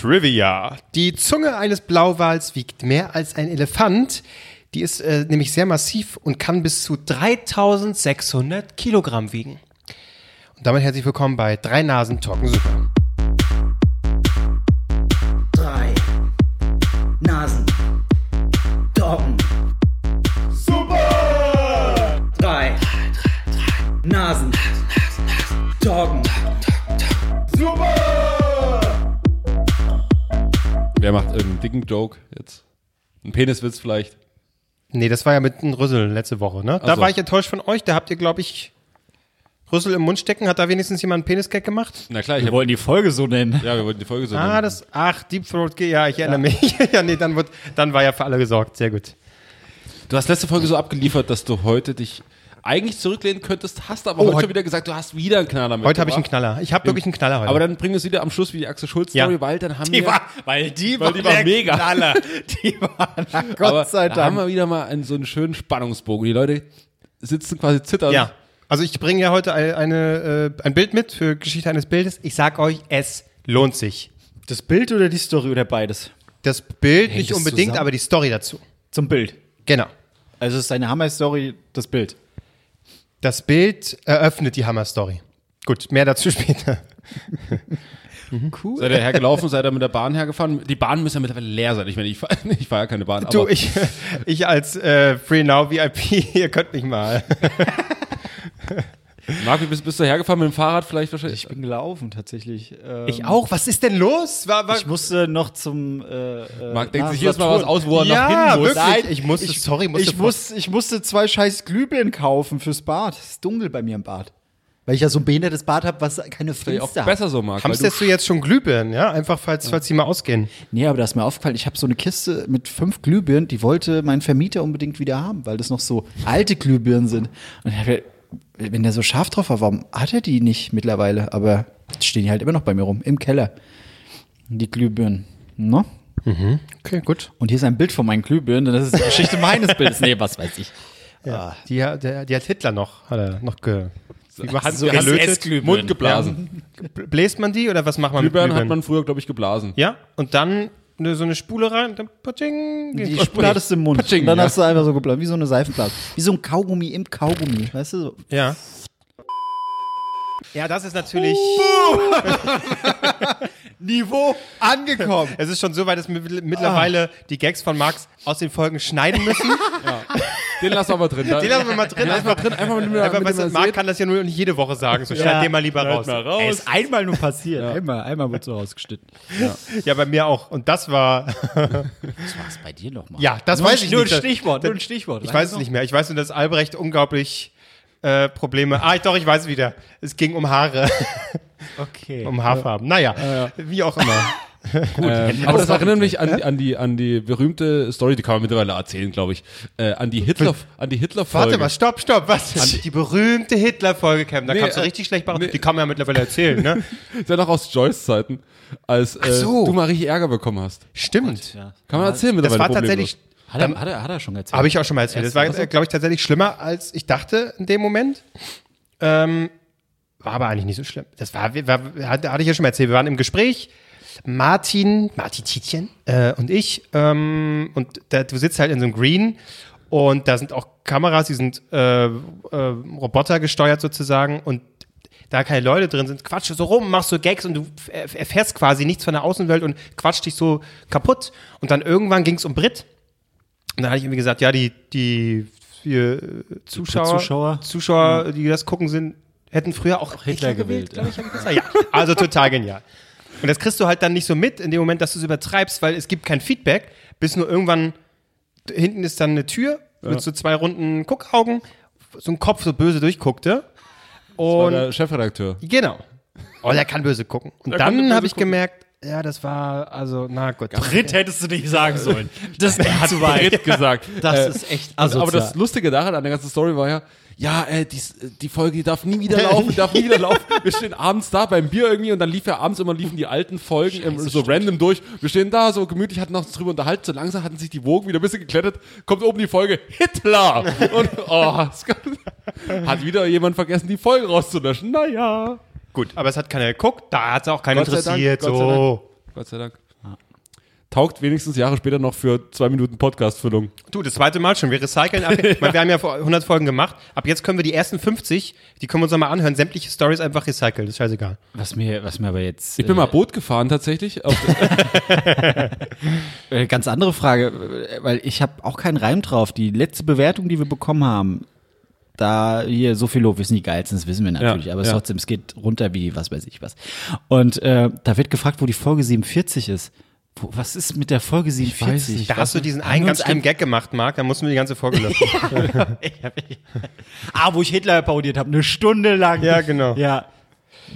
Trivia. Die Zunge eines Blauwals wiegt mehr als ein Elefant. Die ist äh, nämlich sehr massiv und kann bis zu 3600 Kilogramm wiegen. Und damit herzlich willkommen bei Drei Nasen Talken Super. Irgendeinen dicken Joke jetzt? Ein Peniswitz vielleicht? Nee, das war ja mit einem Rüssel letzte Woche, ne? Da so. war ich enttäuscht von euch. Da habt ihr, glaube ich, Rüssel im Mund stecken. Hat da wenigstens jemand einen Penisgag gemacht? Na klar, ich Wir hab, wollen die Folge so nennen. ja, wir wollten die Folge so Ah, nennen. das, ach, Deep Throat, ja, ich erinnere mich. ja, nee, dann, wird, dann war ja für alle gesorgt. Sehr gut. Du hast letzte Folge so abgeliefert, dass du heute dich eigentlich zurücklehnen könntest, hast aber Oh, heute heut- schon wieder gesagt, du hast wieder einen Knaller mit. Heute habe ich einen Knaller. Ich habe wirklich einen Knaller heute. Aber dann bringen wir es wieder am Schluss wie die Axel Schulz-Story, Ja. weil dann haben Die wir... war, weil die Weil war, die war der mega. Knaller. Die war, na Gott aber sei da haben Dank. wir wieder mal einen, so einen schönen Spannungsbogen. Die Leute sitzen quasi zittern. ja. Also ich bringe ja heute eine, eine, äh, ein Bild mit für Geschichte eines Bildes. Ich sag euch, es lohnt sich. Das Bild oder die Story oder beides? Das Bild nicht das unbedingt, zusammen? aber die Story dazu. Zum Bild. Genau. Also es ist eine Hammer-Story, das Bild. Das Bild eröffnet die Hammer-Story. Gut, mehr dazu später. Cool. Seid ihr hergelaufen, seid ihr mit der Bahn hergefahren? Die Bahnen müssen ja mittlerweile leer sein. Ich meine, ich fahre ich fahr ja keine Bahn. Du, ich, ich als äh, Free Now VIP, ihr könnt mich mal. Marc, wie bist, bist du hergefahren mit dem Fahrrad vielleicht wahrscheinlich? Ich bin gelaufen tatsächlich. Ähm, Ich auch. Was ist denn los? War, war, Ich musste noch zum. Äh, äh, Marc denkt sich jetzt mal was aus, wo er noch ja, hin muss. wirklich. Nein, ich musste, ich- sorry, musste Ich, muss, ich musste zwei scheiß Glühbirnen kaufen fürs Bad. Es ist dunkel bei mir im Bad. Weil ich ja so ein behindertes Bad habe, was keine Fenster hat. besser so, Marc. Hamsterst du jetzt schon Glühbirnen, ja? Einfach, falls, falls die mal ausgehen. Nee, aber da ist mir aufgefallen, ich habe so eine Kiste mit fünf Glühbirnen, die wollte mein Vermieter unbedingt wieder haben, weil das noch so alte Glühbirnen sind. Und ich hab, gedacht, wenn der so scharf drauf war, warum hat er die nicht mittlerweile? Aber stehen die halt immer noch bei mir rum, im Keller. Die Glühbirnen. No? Okay, gut. Und hier ist ein Bild von meinen Glühbirnen, das ist die Geschichte meines Bildes. Nee, was weiß ich. Ja. Die, hat- der, die hat Hitler noch, hat er noch ge, wie macht so so gelötet. Mund geblasen. Bläst man die oder was macht man Glühbirnen mit hat Glühbirnen? man früher, glaube ich, geblasen. ja, und dann eine, so eine Spule rein, dann patsching, Die. Spule hattest du im Mund. Patsching, und dann ja. hast du einfach so geblasen, wie so eine Seifenblase. Wie so ein Kaugummi im Kaugummi, weißt du? So. Ja. Ja, das ist natürlich. Niveau angekommen. Es ist schon so weit, dass wir mittlerweile die Gags von Max aus den Folgen schneiden müssen. Den lassen wir mal drin. Den lassen wir mal drin. Einfach, drin, einfach mit dem einfach mit weißt Marc kann das ja nur nicht jede Woche sagen. So schneid den mal lieber raus. Mal raus. Ey, ist einmal nur passiert. Einmal, einmal wurde so rausgeschnitten. Ja, bei mir auch. Und das war. Was war es bei dir nochmal? Ja, das nur, weiß ich nur nicht. Ein Stichwort, nur ein Stichwort. Ich weiß es nicht mehr. Ich weiß nur, dass Albrecht unglaublich äh, Probleme. Ah, ich, doch, ich weiß es wieder. Es ging um Haare, Okay. um Haarfarben. Naja, wie auch immer. Ähm, aber das erinnert mich an, an, die, an die berühmte Story, die kann man mittlerweile erzählen, glaube ich. Äh, an die Hitler, an die Hitler-Folge. Warte mal, stopp, stopp. Was? Die berühmte Hitler-Folge, Cam. Da Nee, kannst du äh, richtig schlecht machen. nee. Die kann man ja mittlerweile erzählen, ne? ist ja noch aus Joyce-Zeiten, als äh, so. du mal richtig Ärger bekommen hast. Stimmt. Kann man erzählen Das mittlerweile war problemlos. tatsächlich, Hat er, hat, er, hat er schon erzählt. habe ich auch schon mal erzählt. Das war, glaube ich, tatsächlich schlimmer, als ich dachte in dem Moment. Ähm, war aber eigentlich nicht so schlimm. Das war, war hatte hatte ich ja schon mal erzählt. Wir waren im Gespräch. Martin, Martin Tietjen äh, und ich. Ähm, und da, du sitzt halt in so einem Green und da sind auch Kameras, die sind äh, äh, Roboter gesteuert sozusagen und da keine Leute drin sind, quatsch so rum, machst so Gags und du erf- erfährst quasi nichts von der Außenwelt und quatscht dich so kaputt. Und dann irgendwann ging es um Brit. Und dann hatte ich irgendwie gesagt, ja, die, die vier äh, Zuschauer, Zuschauer? Zuschauer, die das gucken, sind, hätten früher auch Hitler, gewählt, glaube ich. hab ich. Ja, also total genial. Und das kriegst du halt dann nicht so mit in dem Moment, dass du es übertreibst, weil es gibt kein Feedback, bis nur irgendwann hinten ist dann eine Tür mit so zwei runden Guckaugen, so ein Kopf so böse durchguckte. War Und der Chefredakteur. genau. Oh, der kann böse gucken. Und Der dann habe ich gucken. gemerkt, ja, das war, also, na gut. Brit hättest du nicht sagen sollen. Das weit. Brit gesagt. Das Äh, ist echt Also, aber asozial. das Lustige daran an der ganzen Story war ja, ja, äh, die, die Folge die darf nie wieder laufen, darf nie wieder laufen. Wir stehen abends da beim Bier irgendwie und dann lief ja abends immer liefen die alten Folgen im, so random durch. Wir stehen da so gemütlich, hatten uns drüber unterhalten, so langsam hatten sich die Wogen wieder ein bisschen geklettert, kommt oben die Folge Hitler und oh, es hat wieder jemand vergessen, die Folge rauszulöschen. Naja. Gut, aber es hat keiner geguckt, da hat es auch keinen Gott sei Dank, interessiert. Gott sei so. Gott sei Dank. taugt wenigstens Jahre später noch für zwei Minuten Podcast-Füllung. Du, das zweite Mal schon. Wir recyceln. Ab, ich meine, wir haben ja vor 100 Folgen gemacht. Ab jetzt können wir die ersten 50, die können wir uns nochmal anhören, sämtliche Stories einfach recyceln. Das ist scheißegal. Was mir, was mir aber jetzt. Ich bin mal Boot gefahren tatsächlich. Auf, Äh, ganz andere Frage, äh, weil ich habe auch keinen Reim drauf. Die letzte Bewertung, die wir bekommen haben, da hier so viel Lob, wir sind die geilsten, das wissen wir natürlich, Ja, aber ja. trotzdem, es geht runter wie was weiß ich was. Und äh, da wird gefragt, wo die Folge 47 ist. Wo, was ist mit der Folge 47? weiß nicht. Da hast du diesen einen ganz schlimmen Gag gemacht, Marc. Da mussten wir die ganze Folge löschen. Ah, wo ich Hitler parodiert habe, eine Stunde lang. Ja, genau. Ja.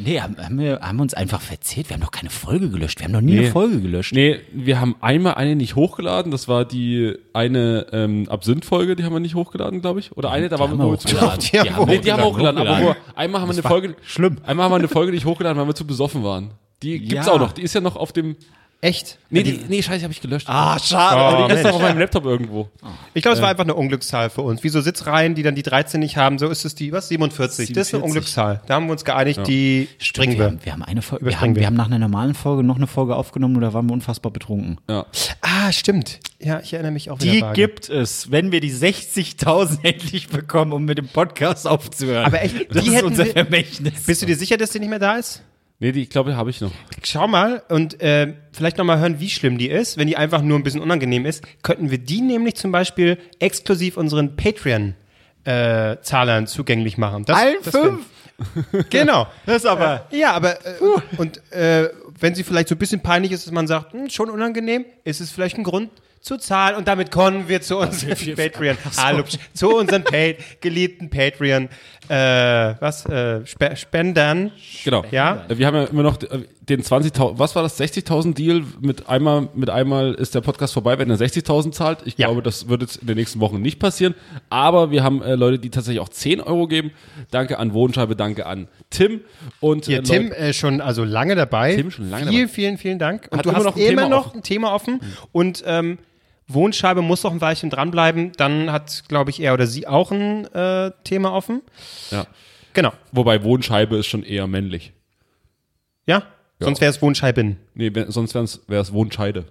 Nee, haben, haben, wir, haben uns einfach verzählt. Wir haben doch keine Folge gelöscht. Wir haben noch nie Nee. eine Folge gelöscht. nee, wir haben einmal eine nicht hochgeladen. Das war die eine ähm, Absinth-Folge, die haben wir nicht hochgeladen, glaube ich. Oder eine, da waren wir wir zu- hochgeladen. Die haben wir Nee, die haben wir hochgeladen, aber nur, einmal haben wir eine Folge, schlimm. einmal haben wir eine Folge nicht hochgeladen, weil wir zu besoffen waren. Die gibt's Ja. auch noch, die ist ja noch auf dem, Echt? nee, die, nee, scheiße, habe ich gelöscht. Ah, schade. Oh, die ist noch auf meinem Laptop irgendwo. Ich glaube, es war einfach eine Unglückszahl für uns. Wie so Sitzreihen, die dann die 13 nicht haben, so ist es die, was? 47. Das ist eine 47. Unglückszahl. Da haben wir uns geeinigt, die springen wir, wir. haben, wir haben eine Folge. Wir haben, wir. wir haben nach einer normalen Folge noch eine Folge aufgenommen, da waren wir unfassbar betrunken. Ja. Ah, stimmt. Ja, ich erinnere mich auch Die gibt es, wenn wir die 60.000 endlich bekommen, um mit dem Podcast aufzuhören. Aber echt, das die ist hätten unser wir- Vermächtnis. Bist du dir sicher, dass die nicht mehr da ist? Nee, die, ich glaube, habe ich noch. Schau mal und äh, vielleicht nochmal hören, wie schlimm die ist. Wenn die einfach nur ein bisschen unangenehm ist, könnten wir die nämlich zum Beispiel exklusiv unseren Patreon-Zahlern zugänglich machen. Das, Allen das wär- fünf? Genau. Das ist aber. Ja, aber äh, und äh, wenn sie vielleicht so ein bisschen peinlich ist, dass man sagt, hm, schon unangenehm, ist es vielleicht ein Grund zu zahlen und damit kommen wir zu unserem Patreon, Hallo, zu unseren pa geliebten Patreon, äh, was, äh, Spe Spendern. Genau. Ja. Äh, Wir haben ja immer noch äh, den 20.000, was war das, 60.000 Deal? Mit einmal, mit einmal ist der Podcast vorbei, wenn er 60.000 zahlt. Ich Ja. glaube, das wird jetzt in den nächsten Wochen nicht passieren. Aber wir haben äh, Leute, die tatsächlich auch 10 Euro geben. Danke an Wohnscheibe, danke an Tim. Und Hier, äh, Tim Leute- äh, schon also lange dabei. Tim schon lange Vielen, dabei. vielen, vielen Dank. Und Hat du immer hast noch immer Thema noch offen. ein Thema offen. Und ähm, Wohnscheibe muss noch ein Weilchen dranbleiben. Dann hat, glaube ich, er oder sie auch ein äh, Thema offen. ja. Genau. Wobei Wohnscheibe ist schon eher männlich. Ja? Sonst wäre es Wohnscheiben. Nee, wär, sonst wäre es Wohnscheide.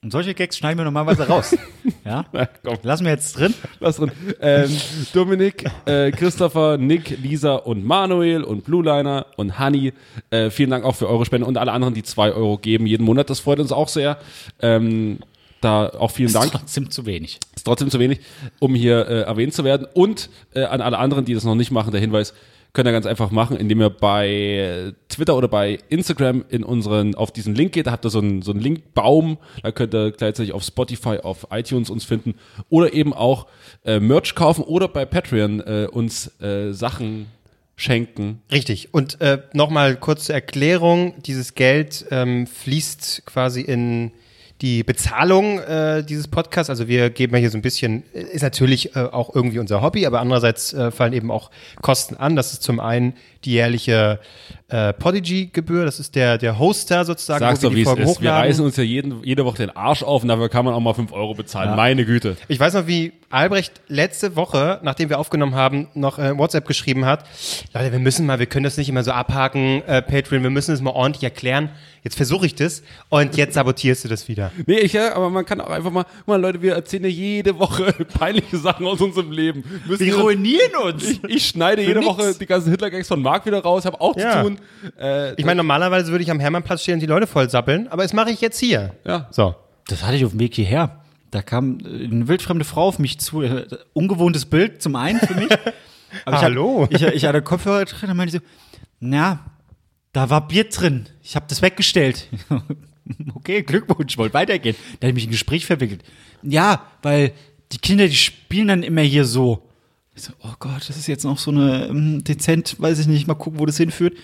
Und solche Gags schneiden wir normalerweise raus. ja? Na, komm. Lassen wir jetzt drin. Lass drin. Ähm, Dominik, äh, Christopher, Nick, Lisa und Manuel und Blueliner und Honey. Äh, vielen Dank auch für eure Spende und alle anderen, die zwei Euro geben jeden Monat. Das freut uns auch sehr. Ähm, da auch vielen Dank. Trotzdem zu wenig. Ist trotzdem zu wenig, um hier äh, erwähnt zu werden. Und äh, an alle anderen, die das noch nicht machen, der Hinweis, könnt ihr ganz einfach machen, indem ihr bei Twitter oder bei Instagram in unseren, auf diesen Link geht, da habt ihr so einen, so einen Linkbaum, da könnt ihr gleichzeitig auf Spotify, auf iTunes uns finden oder eben auch äh, Merch kaufen oder bei Patreon äh, uns äh, Sachen schenken. Richtig. Und äh, nochmal kurz zur Erklärung. Dieses Geld ähm, fließt quasi in die Bezahlung äh, dieses Podcasts. Also wir geben ja hier so ein bisschen, äh, ist natürlich äh, auch irgendwie unser Hobby, aber andererseits äh, fallen eben auch Kosten an. Das ist zum einen die jährliche äh, Podigy-Gebühr. Das ist der, der Hoster sozusagen, Sag's wo doch, wie die es ist. Wir reißen uns ja jeden, jede Woche den Arsch auf und dafür kann man auch mal 5 Euro bezahlen. Meine Güte. Ich weiß noch, wie Albrecht letzte Woche, nachdem wir aufgenommen haben, noch äh, WhatsApp geschrieben hat. Leute, wir müssen mal, wir können das nicht immer so abhaken, äh, Patreon, wir müssen es mal ordentlich erklären. Jetzt versuche ich das und jetzt sabotierst du das wieder. Nee, ich, ja, aber man kann auch einfach mal, mal Leute, wir erzählen ja jede Woche peinliche Sachen aus unserem Leben. Müssen Wir ruinieren uns. ich, ich schneide jede nix. Woche die ganzen Hitler-Gags von Marc wieder raus, habe auch Ja. zu tun. Äh, Ich meine, normalerweise würde ich am Hermannplatz stehen und die Leute voll sappeln, aber das mache ich jetzt hier. ja. So. Das hatte ich auf dem Weg hierher. Da kam äh, eine wildfremde Frau auf mich zu. Äh, Ungewohntes Bild zum einen für mich. Aber ich Hallo. Hatte, ich, ich hatte Kopfhörer drin und meinte so, na, da war Bier drin. Ich habe das weggestellt. okay, Glückwunsch, wollt weitergehen. Da hat mich ein Gespräch verwickelt. Ja, weil die Kinder, die spielen dann immer hier so. Ich so, oh Gott, das ist jetzt noch so eine ähm, dezent, weiß ich nicht, mal gucken, wo das hinführt.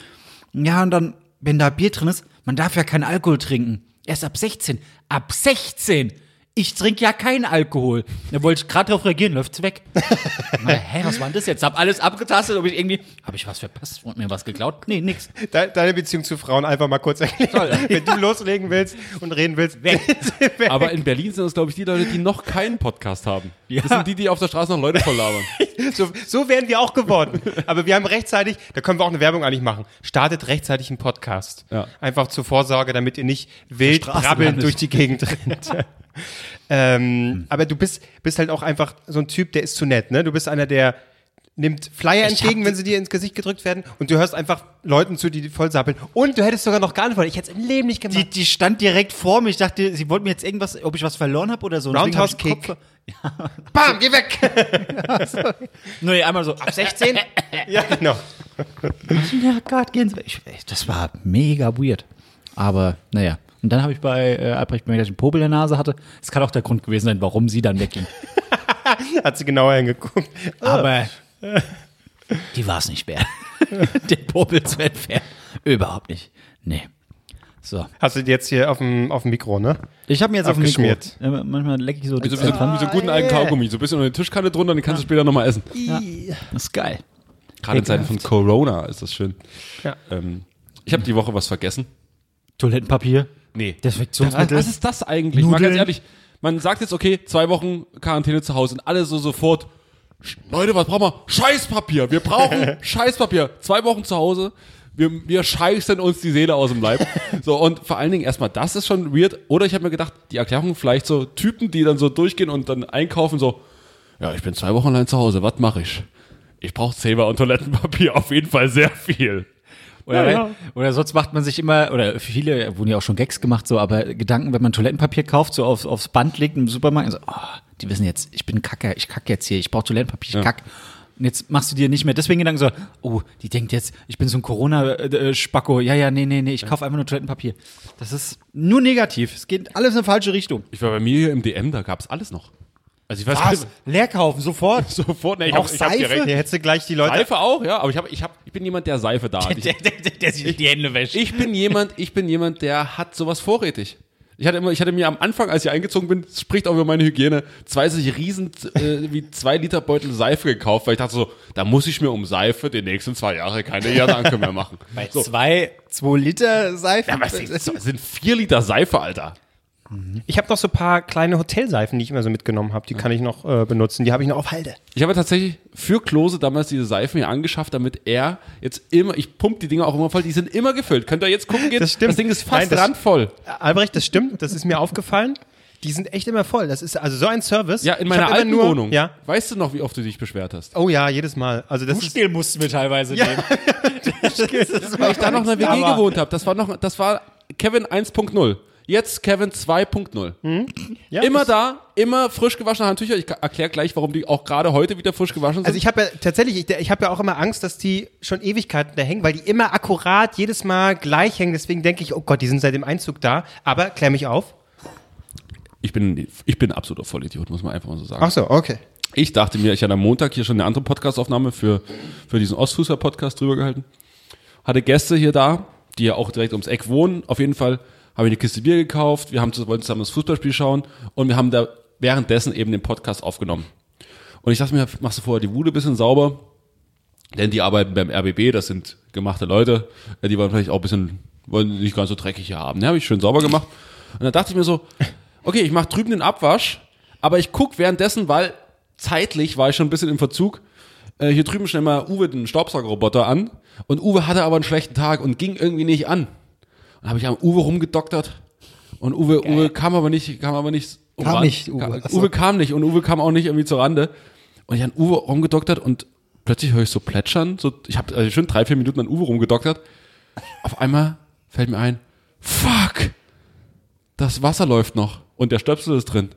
Ja, und dann, wenn da Bier drin ist, man darf ja keinen Alkohol trinken. Erst ab 16. Ab 16! Ich trinke ja keinen Alkohol. Da wollte ich gerade drauf reagieren, läuft's weg. Na, hä, was war denn das jetzt? Hab alles abgetastet, ob ich irgendwie. Hab ich was verpasst? Wurde mir was geklaut? Nee, nix. De deine Beziehung zu Frauen einfach mal kurz erklären. Wenn du loslegen willst und reden willst, weg. Aber in Berlin sind es, glaube ich, die Leute, die noch keinen Podcast haben. Ja. Das sind die, die auf der Straße noch Leute voll labern. so, so wären wir auch geworden. Aber wir haben rechtzeitig, da können wir auch eine Werbung eigentlich machen. Startet rechtzeitig einen Podcast. Ja. Einfach zur Vorsorge, damit ihr nicht wild brabbelnd durch die Gegend rennt. Ähm, Aber du bist, bist halt auch einfach so ein Typ, der ist zu nett, ne? Du bist einer, der nimmt Flyer entgegen, wenn sie dir ins Gesicht gedrückt werden und du hörst einfach Leuten zu, die voll sappeln. Und du hättest sogar noch geantwortet. Ich hätte es im Leben nicht gemacht. Die, die stand direkt vor mir. Ich dachte, sie wollten mir jetzt irgendwas, ob ich was verloren habe oder so. Roundhouse ich Kick. Kopf- Bam, geh weg! Nee, einmal so, ab 16? ja, genau. ja Gott, gehen Sie weg. Ich, das war mega weird. Aber, naja. Und dann habe ich bei äh, Albrecht gemerkt, dass ich einen Popel in der Nase hatte. Das kann auch der Grund gewesen sein, warum sie dann wegging. Hat sie genauer hingeguckt. Aber die war es nicht wert. Den Popel zu entfernen. Überhaupt nicht. Nee. So. Hast du die jetzt hier auf dem, auf dem Mikro, ne? Ich habe mir jetzt auf dem Mikro. Ja, manchmal lecke ich so Also wie so, wie so einen guten alten Kaugummi. So ein bisschen unter die Tischkanne drunter, den kannst du später nochmal essen. ja, Das ist geil. Gerade in Zeiten von Corona ist das schön. Ja. Ähm, ich habe die Woche was vergessen. Toilettenpapier. Nee. Desinfektionsmittel. Was ist das eigentlich? Mal ganz Nudeln. ehrlich, man sagt jetzt, okay, zwei Wochen Quarantäne zu Hause und alle so sofort, "Sch- Leute, was brauchen wir? Scheißpapier. Wir brauchen Scheißpapier. Zwei Wochen zu Hause. Wir, wir scheißen uns die Seele aus dem Leib. So, und vor allen Dingen erstmal, das ist schon weird. Oder ich habe mir gedacht, die Erklärung vielleicht so Typen, die dann so durchgehen und dann einkaufen, so, ja, ich bin zwei Wochen allein zu Hause, was mache ich? Ich brauche Zewa und Toilettenpapier, auf jeden Fall sehr viel. Oder, oder sonst macht man sich immer, oder viele wurden ja auch schon Gags gemacht, so, aber Gedanken, wenn man Toilettenpapier kauft, so auf, aufs Band legt im Supermarkt, und so, oh, die wissen jetzt, ich bin Kacke, ich kacke jetzt hier, ich brauche Toilettenpapier, ich Ja. kack. Und jetzt machst du dir nicht mehr deswegen Gedanken so, oh, die denkt jetzt, ich bin so ein Corona-Spacko. Ja, ja, nee, nee, nee, ich kaufe einfach nur Toilettenpapier. Das ist nur negativ. Es geht alles in eine falsche Richtung. Ich war bei mir hier im DM, da gab's alles noch. Also ich weiß gar nicht, Leer kaufen, sofort. sofort, ne, ich Auch hab, ich hab Seife? direkt Hier hättest du gleich die Leute. Seife auch, ja, aber ich hab, ich hab, ich bin jemand, der Seife da hat. Ich, der, der, der sich die Hände wäscht. ich bin jemand, ich bin jemand, der hat sowas vorrätig. Ich hatte immer, ich hatte mir am Anfang, als ich eingezogen bin, spricht auch über meine Hygiene, zwei solche riesen, äh, wie zwei Liter Beutel Seife gekauft, weil ich dachte so, da muss ich mir um Seife die nächsten zwei Jahre keine Gedanken mehr machen. Bei so. zwei, zwei Liter Seife. Ja, was das sind vier Liter Seife, Alter. Ich habe noch so ein paar kleine Hotelseifen, die ich immer so mitgenommen habe. Die kann ich noch äh, benutzen. Die habe ich noch auf Halde. Ich habe tatsächlich für Klose damals diese Seifen hier angeschafft, damit er jetzt immer, ich pump die Dinger auch immer voll, die sind immer gefüllt. Könnt ihr jetzt gucken gehen? Das stimmt. Das Ding ist fast Nein, das- randvoll. Äh, Albrecht, das stimmt. Das ist mir aufgefallen. Die sind echt immer voll. Das ist also so ein Service. Ja, in meiner alten nur, Wohnung. Ja. Weißt du noch, wie oft du dich beschwert hast? Oh ja, jedes Mal. Also das ist, Duschgel mussten wir teilweise nehmen. Weil ich da noch in der WG gewohnt habe. Das war noch, das war Kevin 1.0. Jetzt Kevin 2.0. ja, immer da, immer frisch gewaschene Handtücher. Ich erkläre gleich, warum die auch gerade heute wieder frisch gewaschen sind. Also ich habe ja tatsächlich, ich, ich habe ja auch immer Angst, dass die schon Ewigkeiten da hängen, weil die immer akkurat jedes Mal gleich hängen. Deswegen denke ich, oh Gott, die sind seit dem Einzug da. Aber klär mich auf. ich bin, ich bin ein absoluter Vollidiot, muss man einfach mal so sagen. Ach so, okay. Ich dachte mir, ich hatte am Montag hier schon eine andere Podcastaufnahme für, für diesen Ostfußer-Podcast drüber gehalten. Hatte Gäste hier da, die ja auch direkt ums Eck wohnen. Auf jeden Fall habe ich eine Kiste Bier gekauft. Wir haben zu- wollten zusammen das Fußballspiel schauen und wir haben da währenddessen eben den Podcast aufgenommen. Und ich dachte mir, machst du vorher die Wude bisschen sauber, denn die arbeiten beim RBB, das sind gemachte Leute, äh, die wollen vielleicht auch ein bisschen, wollen nicht ganz so dreckig hier haben. Ne, habe ich schön sauber gemacht. Und dann dachte ich mir so, okay, ich mache drüben den Abwasch, aber ich guck währenddessen, weil zeitlich war ich schon ein bisschen im Verzug, äh, hier drüben schnell mal Uwe den Staubsaugerroboter an und Uwe hatte aber einen schlechten Tag und ging irgendwie nicht an. Und habe ich am Uwe rumgedoktert und Uwe, Uwe kam aber nicht, kam aber nicht um Kam Ran- nicht, Uwe. Ka- Ach so. Uwe kam nicht und Uwe kam auch nicht irgendwie zur Rande. Und ich an Uwe rumgedoktert und plötzlich höre ich so plätschern. So, ich habe also schon drei, vier Minuten an Uwe rumgedoktert. Auf einmal fällt mir ein, fuck, das Wasser läuft noch und der Stöpsel ist drin.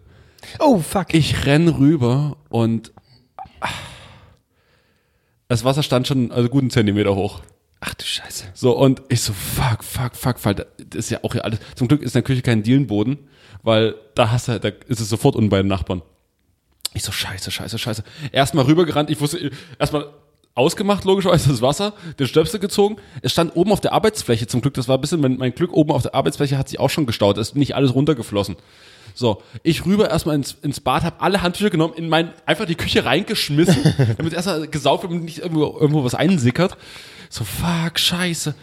Oh, fuck. Ich renn rüber und ah, das Wasser stand schon also guten Zentimeter hoch. Ach du Scheiße. So, und ich so, fuck, fuck, fuck, weil das ist ja auch hier alles. Zum Glück ist in der Küche kein Dielenboden, weil da hast du, da ist es sofort unten bei den Nachbarn. Ich so, scheiße, scheiße, scheiße. Erstmal rübergerannt, ich wusste, erstmal ausgemacht, logischerweise das Wasser, den Stöpsel gezogen. Es stand oben auf der Arbeitsfläche, zum Glück, das war ein bisschen, mein, mein Glück, oben auf der Arbeitsfläche hat sich auch schon gestaut, ist nicht alles runtergeflossen. So, ich rüber erstmal ins, ins Bad, habe alle Handtücher genommen, in mein, einfach die Küche reingeschmissen, damit erstmal gesaugt wird und nicht irgendwo, irgendwo was einsickert. So, fuck, scheiße.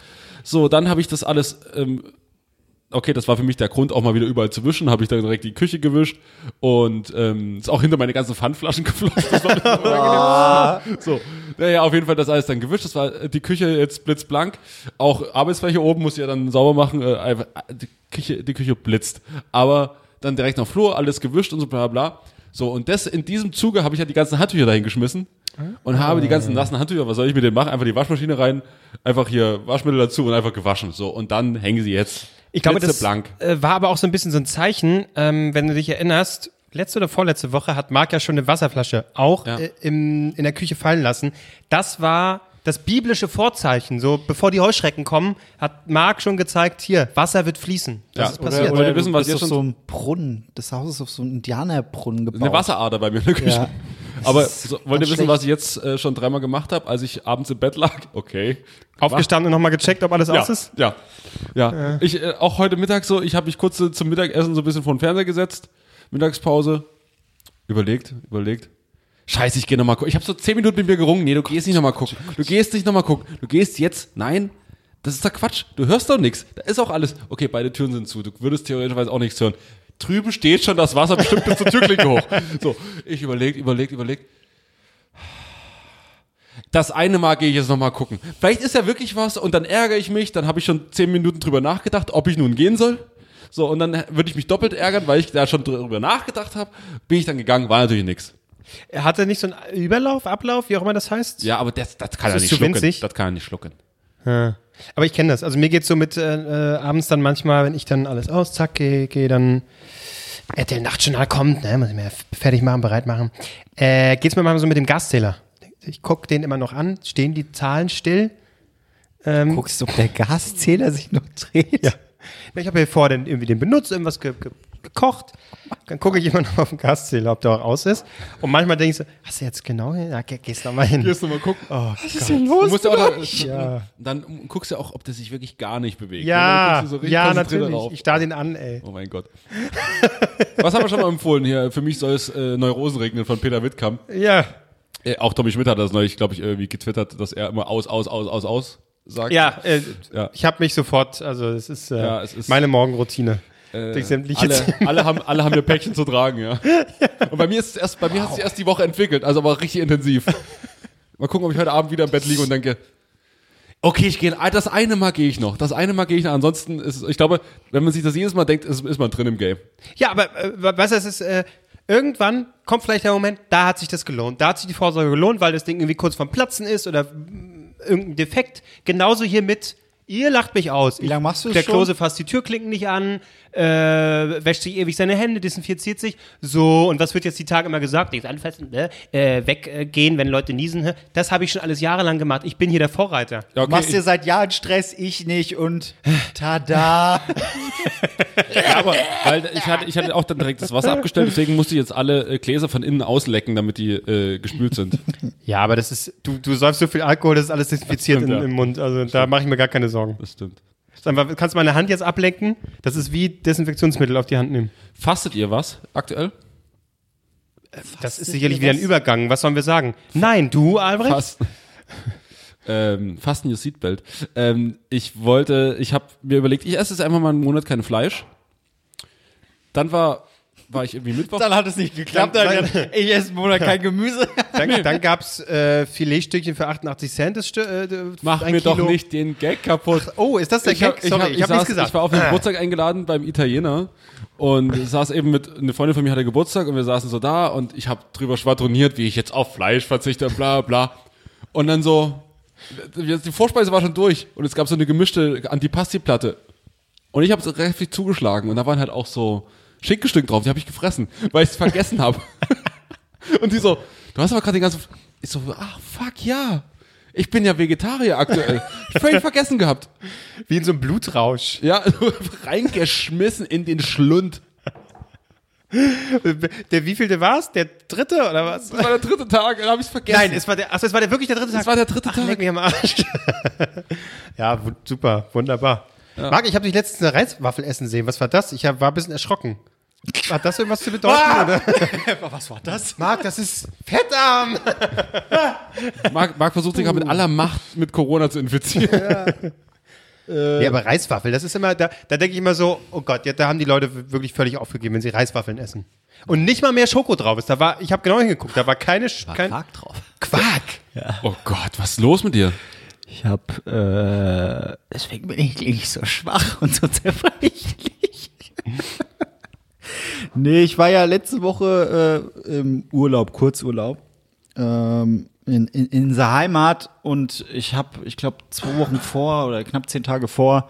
So, dann habe ich das alles ähm, okay, das war für mich der Grund, auch mal wieder überall zu wischen, habe ich dann direkt die Küche gewischt und ähm, ist auch hinter meine ganzen Pfandflaschen geflossen. Das war unangenehm. So, naja, auf jeden Fall das alles dann gewischt. Das war die Küche jetzt blitzblank. Auch Arbeitsfläche oben muss ich ja dann sauber machen. Äh, äh, die, Küche, die Küche blitzt. Aber dann direkt noch Flur, alles gewischt und so bla bla. So, und das in diesem Zuge habe ich ja die ganzen Handtücher dahin geschmissen und habe die ganzen nassen Handtücher, was soll ich mit denen machen? Einfach die Waschmaschine rein, einfach hier Waschmittel dazu und einfach gewaschen. So, und dann hängen sie jetzt Ich glaube, das blitzeblank. äh, war aber auch so ein bisschen so ein Zeichen, ähm, wenn du dich erinnerst, letzte oder vorletzte Woche hat Marc ja schon eine Wasserflasche auch Ja. äh, im, in der Küche fallen lassen. Das war das biblische Vorzeichen. So, bevor die Heuschrecken kommen, hat Marc schon gezeigt, hier, Wasser wird fließen. Das Ja, ist oder- passiert. oder- Wollt ihr wissen, was bist jetzt auf schon- so ein Brunnen. Das Haus ist auf so einen Indianerbrunnen gebaut. Eine Wasserader bei mir in der Küche. Ja. Aber so, wollt ihr wissen, was ich jetzt äh, schon dreimal gemacht habe, als ich abends im Bett lag? Okay. Aufgestanden und nochmal gecheckt, ob alles Ja, aus ist? ja, ja. Ich äh, auch heute Mittag so, ich habe mich kurz äh, zum Mittagessen so ein bisschen vor den Fernseher gesetzt, Mittagspause, überlegt, überlegt. Scheiße, ich gehe nochmal gucken. Ich habe so zehn Minuten mit mir gerungen. Nee, du gehst nicht nochmal gucken. Du gehst nicht nochmal gucken. Du gehst jetzt. Nein, das ist doch Quatsch. Du hörst doch nichts. Da ist auch alles. Okay, beide Türen sind zu. Du würdest theoretischerweise auch nichts hören. Drüben steht schon das Wasser bestimmt bis zur Türklinke hoch. So, ich überlegt, überlegt, überlegt. Das eine Mal gehe ich jetzt nochmal gucken. Vielleicht ist ja wirklich was und dann ärgere ich mich, dann habe ich schon zehn Minuten drüber nachgedacht, ob ich nun gehen soll. So, und dann würde ich mich doppelt ärgern, weil ich da schon drüber nachgedacht habe. Bin ich dann gegangen, war natürlich nichts. Er hatte nicht so einen Überlauf, Ablauf, wie auch immer das heißt? Ja, aber das, das kann Das er nicht schlucken. winzig? Das kann er nicht schlucken. Ja. Aber ich kenne das. Also mir geht's so mit äh, äh, abends dann manchmal, wenn ich dann alles aus, zack, gehe geh dann RTL Nachtjournal kommt, ne, muss ich mir fertig machen, bereit machen. Äh, geht's mir manchmal so mit dem Gaszähler. Ich guck den immer noch an, stehen die Zahlen still. Ähm, Guckst du, ob der Gaszähler sich noch dreht? Ja. Ich habe hier vor den, irgendwie den benutzt, irgendwas ge ge gekocht. Dann gucke ich immer noch auf den Gaszähler, ob der auch aus ist. Und manchmal denke ich so, hast du jetzt genau hin? Ja, geh, gehst noch mal hin. Gehst du mal gucken. Oh, Was ist denn los? Du musst ja auch da, Ja. Dann guckst du auch, ob der sich wirklich gar nicht bewegt. ja, guckst du so ja, natürlich. Ich starre den an, ey. Oh mein Gott. Was haben wir schon mal empfohlen hier? Für mich soll es äh, Neurosen regnen von Peter Wittkamp. Ja. Äh, auch Tommy Schmidt hat das neulich, glaube ich, irgendwie getwittert, dass er immer aus, aus, aus, aus, aus sagt. Ja, äh, Ja. ich habe mich sofort, also es ist, äh, Ja, es ist- meine Morgenroutine. Äh, sämtliche alle, alle, haben, alle haben ihr Päckchen zu tragen, ja. Und bei mir ist es erst, bei mir hat es erst die Woche entwickelt, also aber richtig intensiv. Mal gucken, ob ich heute Abend wieder im Bett liege und denke, okay, ich gehe, das eine Mal gehe ich noch, das eine Mal gehe ich noch. Ansonsten ist, es- ich glaube, wenn man sich das jedes Mal denkt, ist, ist man drin im Game. Ja, aber äh, weißt du, es ist, äh, irgendwann kommt vielleicht der Moment, da hat sich das gelohnt. Da hat sich die Vorsorge gelohnt, weil das Ding irgendwie kurz vorm Platzen ist oder mm, irgendein Defekt. Genauso hier mit, ihr lacht mich aus. Wie lange machst du es Der schon? Klose fasst die Türklinken nicht an, äh, wäscht sich ewig seine Hände, desinfiziert sich. So, und was wird jetzt die Tage immer gesagt? Nichts anfassen, ne? äh, weggehen, wenn Leute niesen. Das habe ich schon alles jahrelang gemacht. Ich bin hier der Vorreiter. Ja, Du machst dir seit Jahren Stress, ich nicht und tada. ja, aber weil ich hatte, ich hatte auch dann direkt das Wasser abgestellt, deswegen musste ich jetzt alle äh, Gläser von innen auslecken, damit die äh, gespült sind. Ja, aber das ist, du, du säufst so viel Alkohol, das ist alles desinfiziert stimmt, im, ja. im Mund. Also da mache ich mir gar keine Sorgen. Das stimmt. Mal, kannst du meine Hand jetzt ablenken? Das ist wie Desinfektionsmittel auf die Hand nehmen. Fastet ihr was aktuell? Das ist sicherlich wieder ein Übergang. Was sollen wir sagen? Nein, du, Albrecht? Fast. ähm, Fasten your Seatbelt. Ähm, ich wollte, ich habe mir überlegt, ich esse jetzt einfach mal einen Monat kein Fleisch. Dann war, war ich irgendwie Mittwoch. Dann hat es nicht geklappt. Dann- Dann, ich esse einen Monat kein Gemüse. Dann, dann gab es äh, Filetstückchen für 88 Cent. Das, äh, Mach mir doch Kilo. nicht den Gag kaputt. Oh, ist das der Ich, hab, Gag? ich, Sorry, hab, ich, ich, saß, nichts gesagt. ich war auf einen Ah. Geburtstag eingeladen beim Italiener und saß eben mit, eine Freundin von mir hatte Geburtstag und wir saßen so da und ich habe drüber schwadroniert, wie ich jetzt auf Fleisch verzichte, bla bla. Und dann so, die Vorspeise war schon durch und es gab so eine gemischte Antipasti-Platte. Und ich habe so relativ zugeschlagen und da waren halt auch so Schinkenstück drauf, die habe ich gefressen, weil ich es vergessen habe. Und die so, du hast aber gerade den ganzen. Ich so, ach fuck ja. Ich bin ja Vegetarier aktuell. Völlig vergessen gehabt. Wie in so einem Blutrausch. Ja, reingeschmissen in den Schlund. Der wievielte war es? Der dritte oder was? Das war der dritte Tag, dann habe ich vergessen. Nein, es war der, achso, es war der wirklich der dritte Tag. das war der dritte Ach, Tag. leck mich am Arsch. ja, super, wunderbar. Marc, ich habe dich letztens eine Reiswaffel essen sehen. Was war das? Ich hab, war ein bisschen erschrocken. Hat das irgendwas zu bedeuten? oder? Was war das? Marc, das ist Fettarm. Marc, Marc versucht sich gerade mit aller Macht mit Corona zu infizieren. ja, aber Reiswaffel, das ist immer, da, da denke ich immer so, oh Gott, ja, da haben die Leute wirklich völlig aufgegeben, wenn sie Reiswaffeln essen. Und nicht mal mehr Schoko drauf ist. Da war, ich habe genau hingeguckt, da war keine Sch- kein Quark drauf. Quark. Oh Gott, was ist los mit dir? Ich hab, äh, deswegen bin ich nicht so schwach und so zerbrechlich. nee, ich war ja letzte Woche äh, im Urlaub, Kurzurlaub, ähm, in, in, in der Heimat und ich habe, ich glaube, zwei Wochen vor oder knapp zehn Tage vor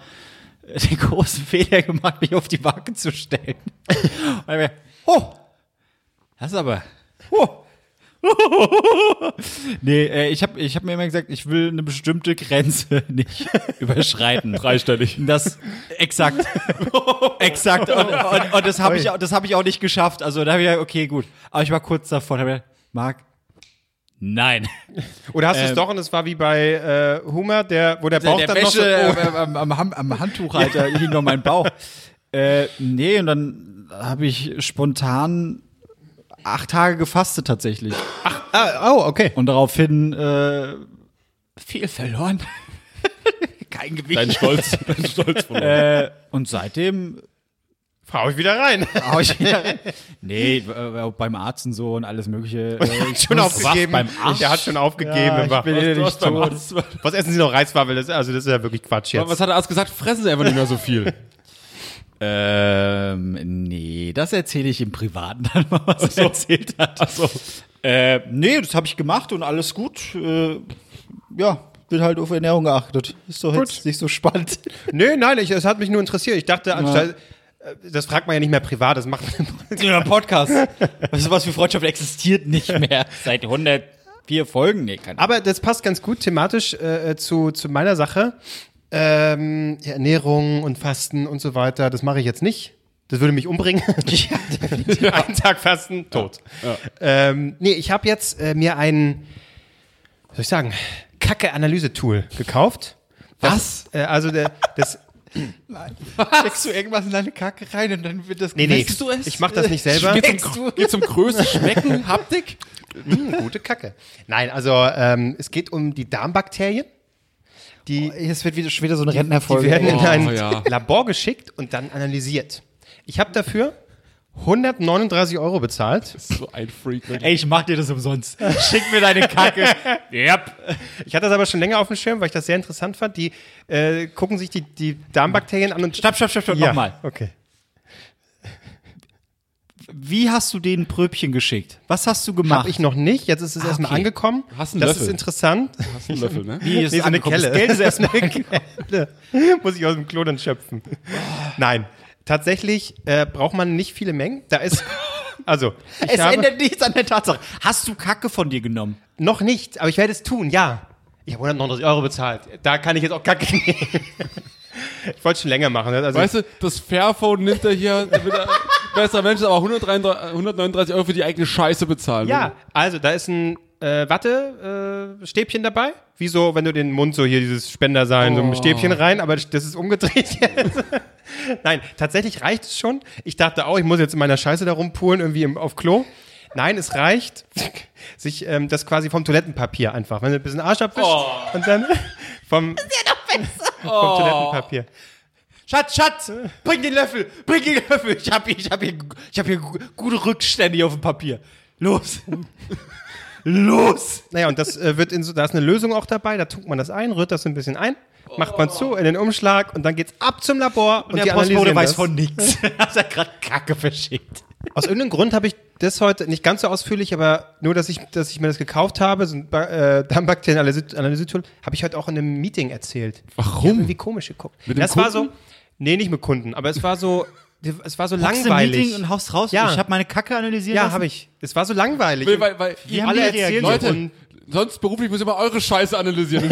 äh, den großen Fehler gemacht, mich auf die Waage zu stellen. und ich mir, oh, das ist aber, oh, Nee, äh, ich habe ich hab mir immer gesagt, ich will eine bestimmte Grenze nicht überschreiten. Dreistellig. Das exakt. exakt. Und, und, und das habe ich, auch- das hab ich auch nicht geschafft. Also da habe ich ja, okay, gut. Aber ich war kurz davor. Da hab ich gedacht, Marc, nein. Oder hast du es Ähm, doch und es war wie bei äh, Hummer, der, wo der Bauch der dann Wäsche noch so, äh, am, am, am, am Handtuchhalter hing noch mein Bauch. Äh, nee, und dann habe ich spontan acht Tage gefastet tatsächlich. ah, oh, okay. Und daraufhin äh, viel verloren. Kein Gewicht. Dein Stolz, dein Stolz verloren. Äh, und seitdem Hau ich wieder rein. hau ich wieder rein. Nee, äh, beim Arzt und so und alles mögliche. Äh, ich schon aufgegeben. beim Arzt. Der hat schon aufgegeben. Ja, ich bin was, nicht beim tot. Arzt- was essen Sie noch Reiswaffel? Das, also das ist ja wirklich Quatsch jetzt. Was hat der Arzt gesagt? Fressen Sie einfach nicht mehr so viel. Ähm, nee, das erzähle ich im Privaten dann mal, was er erzählt hat. Ach so. Äh, nee, das habe ich gemacht und alles gut. Äh, ja, bin halt auf Ernährung geachtet. Ist doch jetzt nicht so spannend. Nö, nein, ich, es hat mich nur interessiert. Ich dachte, anstatt, äh, das fragt man ja nicht mehr privat, das macht man Ja, Podcast. Was, was für Freundschaft existiert nicht mehr seit 104 Folgen. Nee, keine Aber das passt ganz gut thematisch äh, zu, zu meiner Sache. Ähm, ja, Ernährung und Fasten und so weiter, das mache ich jetzt nicht. Das würde mich umbringen. Einen Tag Fasten, tot. Ähm, nee, ich habe jetzt äh, mir ein, was soll ich sagen, Kacke-Analyse-Tool gekauft. Das, äh, also der, das, Steckst du irgendwas in deine Kacke rein und dann wird das nee, nee, du es? ich mache das nicht selber. Geht zum, geht zum Größe, Schmecken, Haptik? Hm, gute Kacke. Nein, also ähm, es geht um die Darmbakterien. Die, Es wird wieder, schon wieder so eine die Rentnerfolge. werden in Oh, ein ja. Labor geschickt und dann analysiert. Ich habe dafür 139 Euro bezahlt. So ein Freak. Ey, ich mach dir das umsonst. Schick mir deine Kacke. yep. Ich hatte das aber schon länger auf dem Schirm, weil ich das sehr interessant fand. Die äh, gucken sich die, die Darmbakterien an und Stopp, stopp, stopp, stopp, ja, nochmal. Okay. Wie hast du den Pröbchen geschickt? Was hast du gemacht? Habe ich noch nicht. Jetzt ist es erstmal okay. angekommen. Hast einen das Löffel. ist interessant. Hast einen Löffel, ne? Wie ist Nee, es so eine? Kelle. Das Geld ist erstmal Kelle. Muss ich aus dem Klo dann schöpfen. Nein, tatsächlich äh, braucht man nicht viele Mengen. Da ist, also, ich Es habe ändert nichts an der Tatsache. Hast du Kacke von dir genommen? noch nicht, aber ich werde es tun, ja. Ich habe 139 Euro bezahlt. Da kann ich jetzt auch Kacke nehmen. Ich wollte es schon länger machen. ne? Also, Weißt du, das Fairphone nimmt er hier, er besserer Mensch ist, aber 133, 139 Euro für die eigene Scheiße bezahlen. ja, also da ist ein äh, Watte-Stäbchen äh, Stäbchen dabei. Wie so, wenn du den Mund so hier dieses Spender sein, so ein Stäbchen rein, aber das ist umgedreht jetzt. Nein, tatsächlich reicht es schon. Ich dachte auch, ich muss jetzt in meiner Scheiße da rumpulen, irgendwie im, auf Klo. Nein, es reicht, sich ähm, das quasi vom Toilettenpapier einfach, wenn du ein bisschen Arsch abwischst und dann vom, vom Toilettenpapier. Schatz, Schatz, bring den Löffel, bring den Löffel. Ich habe hier, ich hab hier, ich hab hier gu- gute Rückstände hier auf dem Papier. Los. Los. Naja, und das äh, wird in so, da ist eine Lösung auch dabei, da tut man das ein, rührt das ein bisschen ein, macht man zu in den Umschlag und dann geht's ab zum Labor und, Und die der Postbote analysieren weiß das. von nichts. Hat er gerade Kacke verschickt. Aus irgendeinem Grund habe ich das heute nicht ganz so ausführlich, aber nur, dass ich, dass ich mir das gekauft habe, so ein Ba- äh, Darmbakterien-Analyse-Tool, habe ich heute auch in einem Meeting erzählt. Warum? Ich irgendwie komisch geguckt. Mit das war so, nee, nicht mit Kunden, aber es war so, es war so Hockst langweilig. Meeting und haust raus. Ja. Ich habe meine Kacke analysiert. ja, habe ich. Es war so langweilig. Weil, weil, weil Wie ihr haben alle erzählen Leute, sonst beruflich muss ich immer eure Scheiße analysieren.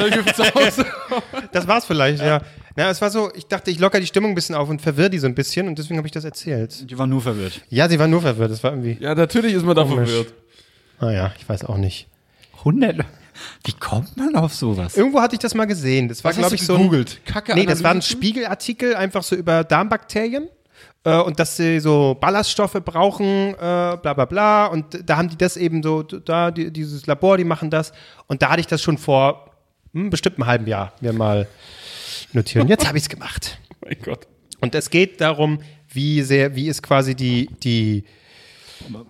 Das war's vielleicht, ja. Ja. es war so, ich dachte, ich locker die Stimmung ein bisschen auf und verwirr die so ein bisschen und deswegen habe ich das erzählt. Die waren nur verwirrt. Ja, sie war nur verwirrt, das war irgendwie, Ja, natürlich ist man da Komisch. verwirrt. naja, ich weiß auch nicht. 100. Wie kommt man auf sowas? Irgendwo hatte ich das mal gesehen. Das war, glaube ich, so ein, gegoogelt? Kacke Nee, das war ein? Spiegelartikel, einfach so über Darmbakterien. Äh, und dass sie so Ballaststoffe brauchen, äh, bla bla bla. Und da haben die das eben so, da, die, dieses Labor, die machen das. Und da hatte ich das schon vor hm, bestimmt einem halben Jahr mir mal notieren. Jetzt habe ich es gemacht. Mein Gott. Und es geht darum, wie sehr, wie ist quasi die, die,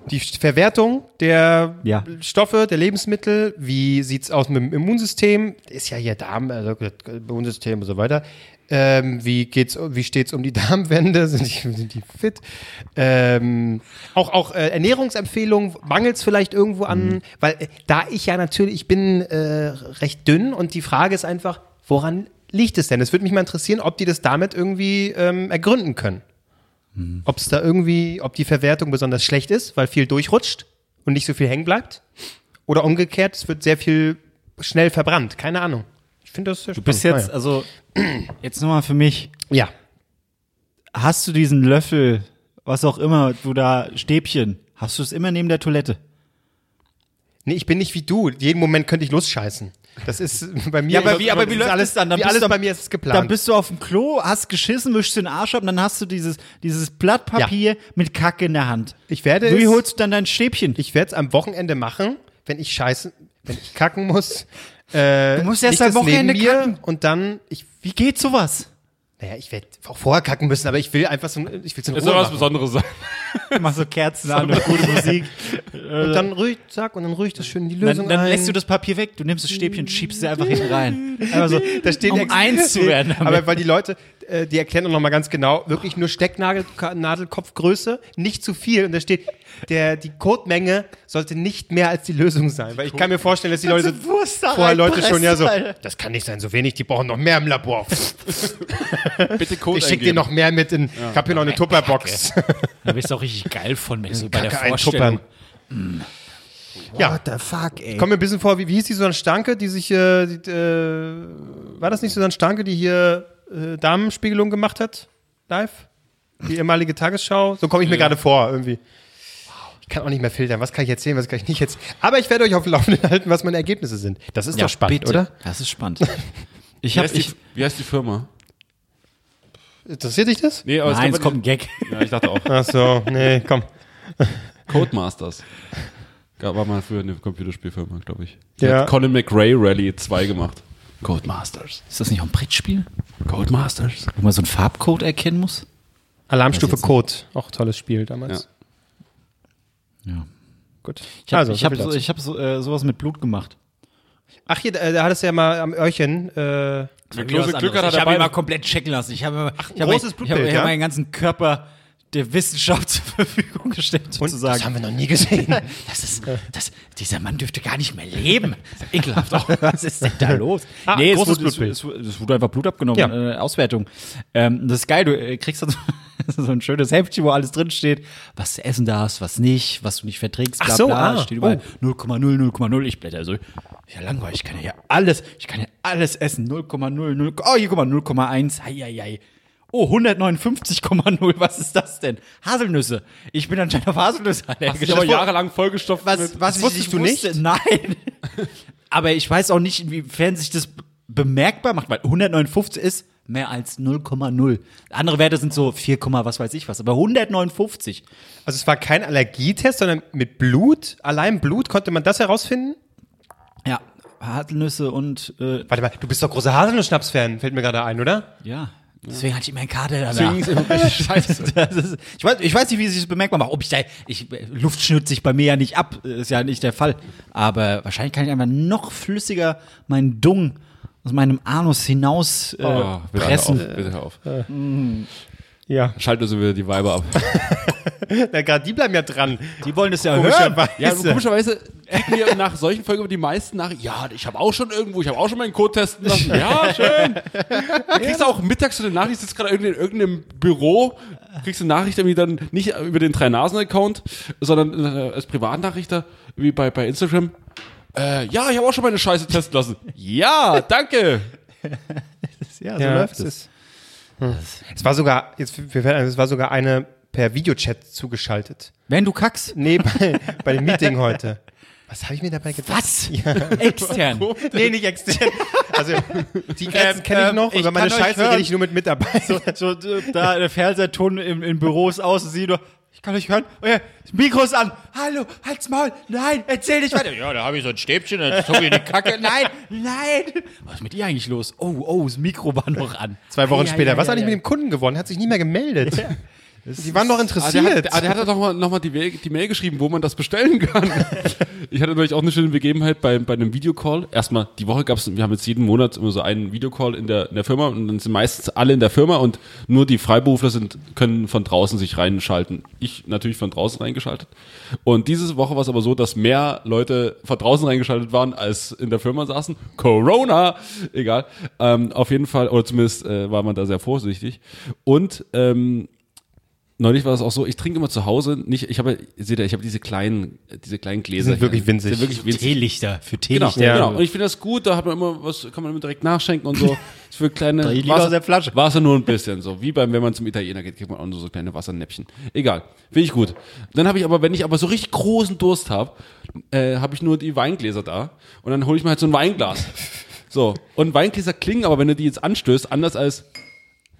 die Verwertung der Ja. Stoffe, der Lebensmittel, wie sieht's aus mit dem Immunsystem? Ist ja hier Darm, also Immunsystem und so weiter. Ähm, wie geht's, wie steht's um die Darmwände? Sind die, sind die fit? Ähm, auch auch äh, Ernährungsempfehlungen, mangelt's vielleicht irgendwo an, weil äh, da ich ja natürlich, ich bin äh, recht dünn und die Frage ist einfach, woran liegt es denn? Es würde mich mal interessieren, ob die das damit irgendwie ähm, ergründen können. Ob es da irgendwie, ob die Verwertung besonders schlecht ist, weil viel durchrutscht und nicht so viel hängen bleibt. Oder umgekehrt, es wird sehr viel schnell verbrannt. Keine Ahnung. Ich finde das sehr Du bist jetzt, also, jetzt nochmal für mich. Ja. Hast du diesen Löffel, was auch immer, du da, Stäbchen, hast du es immer neben der Toilette? Nee, ich bin nicht wie du. Jeden Moment könnte ich losscheißen. Das ist bei mir. Ja, aber wie- aber wie das läuft alles, es dann? Dann wie bist alles du- bei mir ist es geplant. Dann bist du auf dem Klo, hast geschissen, wischst den Arsch ab und dann hast du dieses, dieses Blatt Papier mit Kacke in der Hand. ich werde Wie es, holst du dann dein Stäbchen? ich werde es am Wochenende machen, wenn ich scheißen, wenn ich kacken muss. Äh, Du musst erst liegt am Wochenende kacken. und dann, ich, Wie geht sowas? naja, ich werde auch vorher kacken müssen, aber ich will einfach so, ich will so eine Es soll was machen. Besonderes sein. Mach so Kerzen an und gute Musik. Und dann ruhig, zack, und dann ruhig das schön in die Dann, Lösung dann ein. lässt du das Papier weg, du nimmst das Stäbchen, schiebst es einfach hinten rein. Einfach so, da steht um eins zu werden. damit. Aber weil die Leute, äh, die erklären auch noch mal ganz genau, wirklich nur Stecknadelkopfgröße, nicht zu viel. Und da steht, der, die Codemenge sollte nicht mehr als die Lösung sein. Weil ich kann mir vorstellen, dass die Leute da vorher Leute schon ja so, das kann nicht sein, so wenig, die brauchen noch mehr im Labor. Bitte Code Ich schicke dir noch mehr mit in, ich habe hier noch eine Tupperbox. Da bist du auch richtig geil von, du so bei der Vorstellung. Ja, What the fuck, ey. Kommt mir ein bisschen vor, wie, wie hieß die Susanne Stanke, die sich, äh, die, äh, war das nicht Susanne Stanke, die hier äh, Damenspiegelung gemacht hat? Live? Die ehemalige Tagesschau? So komme ich mir gerade vor, irgendwie. Ich kann auch nicht mehr filtern. Was kann ich erzählen, was kann ich nicht erzählen? Aber ich werde euch auf dem Laufenden halten, was meine Ergebnisse sind. Das ist doch spannend, bitte. oder? Das ist spannend. Ich Wie heißt, die, ich, wie heißt die Firma? Interessiert dich das? Nee, aber nein, es kommt ein Gag. Ja, ich dachte auch. Ach so, nee, komm. Codemasters. Gab- War mal für eine Computerspielfirma, glaube ich. Die Ja. hat Colin McRae Rally 2 gemacht. Codemasters. Ist das nicht auch ein Brettspiel? Codemasters. Wo man so einen Farbcode erkennen muss? Alarmstufe Code. Auch tolles Spiel damals. Ja. Gut. Ich habe Also, ich hab so, ich hab so, äh, sowas mit Blut gemacht. Ach, hier, äh, da hattest du ja mal am Öhrchen. Äh, ich habe ihn mal komplett checken lassen. Ich habe Ach, ein ich großes habe, Blutbild, ich habe ja? meinen ganzen Körper der Wissenschaft zur Verfügung gestellt, und sozusagen. das haben wir noch nie gesehen. Das ist, das, dieser Mann dürfte gar nicht mehr leben. Ekelhaft auch. Was ist denn da los? Ah, es großes wurde, es, Blutbild. es, es wurde einfach Blut abgenommen, Ja. äh, Auswertung. Ähm, das ist geil, du äh, kriegst dann so, so ein schönes Heftchen, wo alles drin steht, was du essen darfst, was nicht, was du nicht verträgst, Ach bla so, bla. ah, steht überall 0,0, 0,0. Ich blätter so, ja langweilig, ich kann ja alles, ich kann ja alles essen. 0,0, 0, oh hier guck mal, 0,1, ei, ei, ei. Oh, 159,0, was ist das denn? Haselnüsse. Ich bin anscheinend auf Haselnüsse Hast allergisch. dich aber jahrelang vollgestopft Was, mit. was ich wusstest nicht du wusste, nicht? Nein. Aber ich weiß auch nicht, inwiefern sich das bemerkbar macht, weil 159 ist mehr als 0,0. Andere Werte sind so 4, was weiß ich was. Aber 159. Also es war kein Allergietest, sondern mit Blut, allein Blut, konnte man das herausfinden? Ja, Haselnüsse und äh, Warte mal, du bist doch großer Haselnuss-Schnaps-Fan, fällt mir gerade ein, oder? ja. Deswegen hatte ich immer einen Kater danach. Deswegen ist immer scheiße. Das ist, ich, weiß, ich weiß nicht, wie sich das bemerkbar macht. Ob ich da, ich, Luft schnürt sich bei mir ja nicht ab, ist ja nicht der Fall. Aber wahrscheinlich kann ich einfach noch flüssiger meinen Dung aus meinem Anus hinaus äh, Oh, bitte pressen. hör auf. Bitte hör auf. Ja. Schalten Sie wieder die Weiber ab. Na, gerade die bleiben ja dran. Die wollen das ja hören. Komischerweise. Ja, komischerweise kriegen wir nach solchen Folgen die meisten nach. Ja, ich habe auch schon irgendwo, ich habe auch schon meinen Code testen lassen. Ja, schön. Da kriegst du auch mittags so eine Nachricht, sitzt gerade in irgendeinem Büro, kriegst du eine Nachricht irgendwie dann nicht über den Drei-Nasen-Account, sondern äh, als Privatnachrichter, wie bei, bei Instagram. Äh, ja, ich habe auch schon meine Scheiße testen lassen. Ja, danke. Ja, so ja, läuft es es. Hm. Es war sogar, jetzt, mir es war sogar eine per Videochat zugeschaltet. Wenn du kackst. Nee, bei, bei dem Meeting heute. Was habe ich mir dabei gedacht? Was? Extern. Nee, nicht extern. Also, die Grenzen kenne ich ähm, noch. Über meine Scheiße rede ich nur mit Mitarbeitern. So, äh, da der Fernseherton im, in Büros aus, und sie nur, Ich kann euch hören. Euer Mikro ist an. Hallo, halt's Maul. Nein, erzähl nicht weiter. Ja, da habe ich so ein Stäbchen, dann zog ich die Kacke. Nein, nein. Was ist mit ihr eigentlich los? Oh, oh, das Mikro war noch an. Zwei Wochen ei, später. ei, Was ist ei, eigentlich ei. mit dem Kunden geworden? Hat sich nie mehr gemeldet. Die waren doch Ah, der, interessiert. hat, ah, der hat doch mal, noch mal die, Mail- die Mail geschrieben, wo man das bestellen kann. ich hatte natürlich auch eine schöne Begebenheit bei, bei einem Videocall. Erstmal, die Woche gab es, wir haben jetzt jeden Monat immer so einen Videocall in der, in der Firma und dann sind meistens alle in der Firma und nur die Freiberufler sind, können von draußen sich reinschalten. Ich natürlich von draußen reingeschaltet. Und diese Woche war es aber so, dass mehr Leute von draußen reingeschaltet waren, als in der Firma saßen. Corona! Egal. Ähm, auf jeden Fall, oder zumindest äh, war man da sehr vorsichtig. Und ähm, Neulich war das auch so, ich trinke immer zu Hause nicht, ich habe, seht ihr, ich habe diese kleinen, diese kleinen Gläser. sind wirklich winzig. Die sind wirklich winzig. Teelichter. Für Genau, Teelichter. Ja. genau. Und ich finde das gut, da hat man immer was, kann man immer direkt nachschenken und so. Ist für kleine aus der Flasche. Wasser nur ein bisschen, so. Wie beim, wenn man zum Italiener geht, kriegt man auch nur so kleine Wassernäppchen. Egal. Finde ich gut. Dann habe ich aber, wenn ich aber so richtig großen Durst habe, äh, habe ich nur die Weingläser da. Und dann hole ich mir halt so ein Weinglas. So. Und Weingläser klingen aber, wenn du die jetzt anstößt, anders als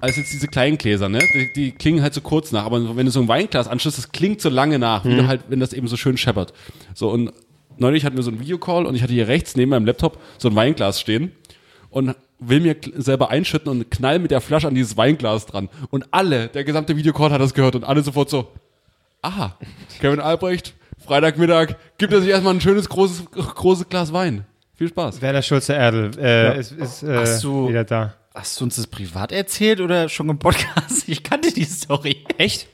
als jetzt diese kleinen Gläser, ne? Die, die klingen halt so kurz nach. Aber wenn du so ein Weinglas anschließt, das klingt so lange nach, wie du halt, wenn das eben so schön scheppert. So, und neulich hatten wir so einen Videocall und ich hatte hier rechts neben meinem Laptop so ein Weinglas stehen und will mir selber einschütten und knall mit der Flasche an dieses Weinglas dran. Und alle, der gesamte Videocall hat das gehört und alle sofort so, aha, Kevin Albrecht, Freitagmittag, gibt er sich erstmal ein schönes, großes, großes Glas Wein. Viel Spaß. Werner Schulze-Erdl äh, ist, ist äh, Hast du- wieder da. Hast du uns das privat erzählt oder schon im Podcast? Ich kannte die Story. Echt?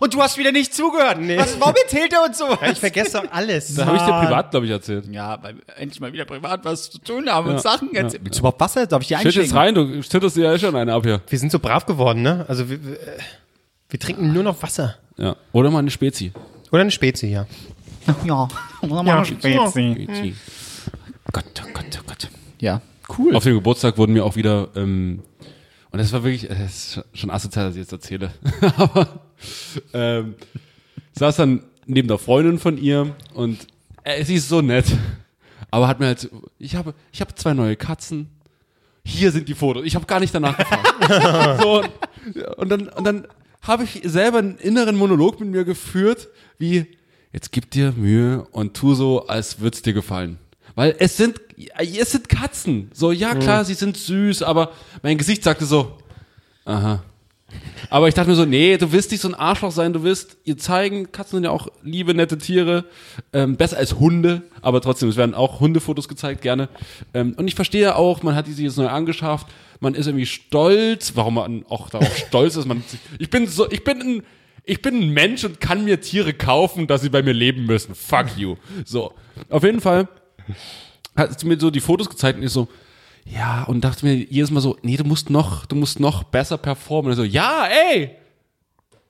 Und du hast wieder nicht zugehört. Nee. Was, warum erzählt er uns so? Ich vergesse doch alles. Da habe ich dir privat, glaube ich, erzählt. Ja, weil wir endlich mal wieder privat was zu tun haben und Ja, Sachen ja, erzählen. Willst du überhaupt Wasser? Darf ich dir Schütt jetzt einschenken? rein, du schüttest dir ja schon eine ab hier. Wir sind so brav geworden, ne? Also wir, wir, wir trinken nur noch Wasser. Ja. Oder mal eine Spezi. Oder eine Spezi, ja. Ja, oder Ja. mal Spezi. Spezi. Gott, oh Gott, oh Gott. Ja, cool. Auf dem Geburtstag wurden mir auch wieder, ähm, und das war wirklich, das ist schon asozial, dass ich jetzt erzähle, aber ähm, saß dann neben der Freundin von ihr und äh, sie ist so nett, aber hat mir halt, ich habe, ich habe zwei neue Katzen, hier sind die Fotos, ich habe gar nicht danach gefragt. so, und, dann, und dann habe ich selber einen inneren Monolog mit mir geführt, wie, jetzt gib dir Mühe und tu so, als würde es dir gefallen. Weil es sind, es sind Katzen. So, ja klar, sie sind süß, aber mein Gesicht sagte so, aha. Aber ich dachte mir so, nee, du willst nicht so ein Arschloch sein, du willst ihr zeigen, Katzen sind ja auch liebe, nette Tiere, ähm, besser als Hunde, aber trotzdem, es werden auch Hundefotos gezeigt, gerne. Ähm, und ich verstehe auch, man hat die sich jetzt neu angeschafft, man ist irgendwie stolz, warum man auch darauf stolz ist, man, ich bin so, ich bin ein, ich bin ein Mensch und kann mir Tiere kaufen, dass sie bei mir leben müssen. Fuck you. So. Auf jeden Fall hat sie mir so die Fotos gezeigt und ich so, ja, und dachte mir jedes Mal so, nee, du musst noch, du musst noch besser performen. Und so, ja, ey!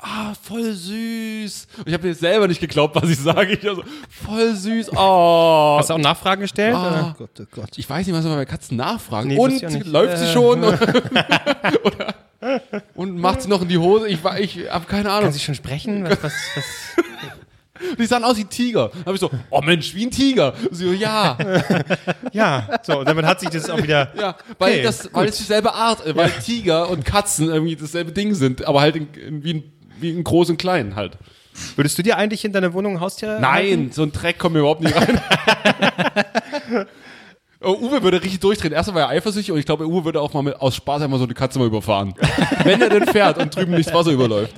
Ah, voll süß. Und ich habe mir selber nicht geglaubt, was ich sage. Ich war so, voll süß. Oh. Hast du auch Nachfragen gestellt? Ah. oder? Gott, oh Gott. Ich weiß nicht, was man bei Katzen nachfragen. Nee, und nicht. läuft sie Äh. schon? Oder, und macht sie noch in die Hose? Ich, ich habe keine Ahnung. Kann sie schon sprechen? Was, was, was? Die sahen aus wie Tiger. Dann habe ich so, oh Mensch, wie ein Tiger. Sie so, ja. Ja, so, und damit hat sich das auch wieder. Ja, weil, Okay, das, weil es dieselbe Art, äh, weil Tiger und Katzen irgendwie dasselbe Ding sind, aber halt in, in, wie, ein, wie ein groß und klein halt. Würdest du dir eigentlich in deiner Wohnung ein Haustier halten? Nein, so ein Dreck kommt mir überhaupt nicht rein. Oh, Uwe würde richtig durchdrehen. Erstmal war er eifersüchtig und ich glaube, Uwe würde auch mal mit, aus Spaß einmal so eine Katze mal überfahren. Wenn er denn fährt und drüben nicht Wasser überläuft.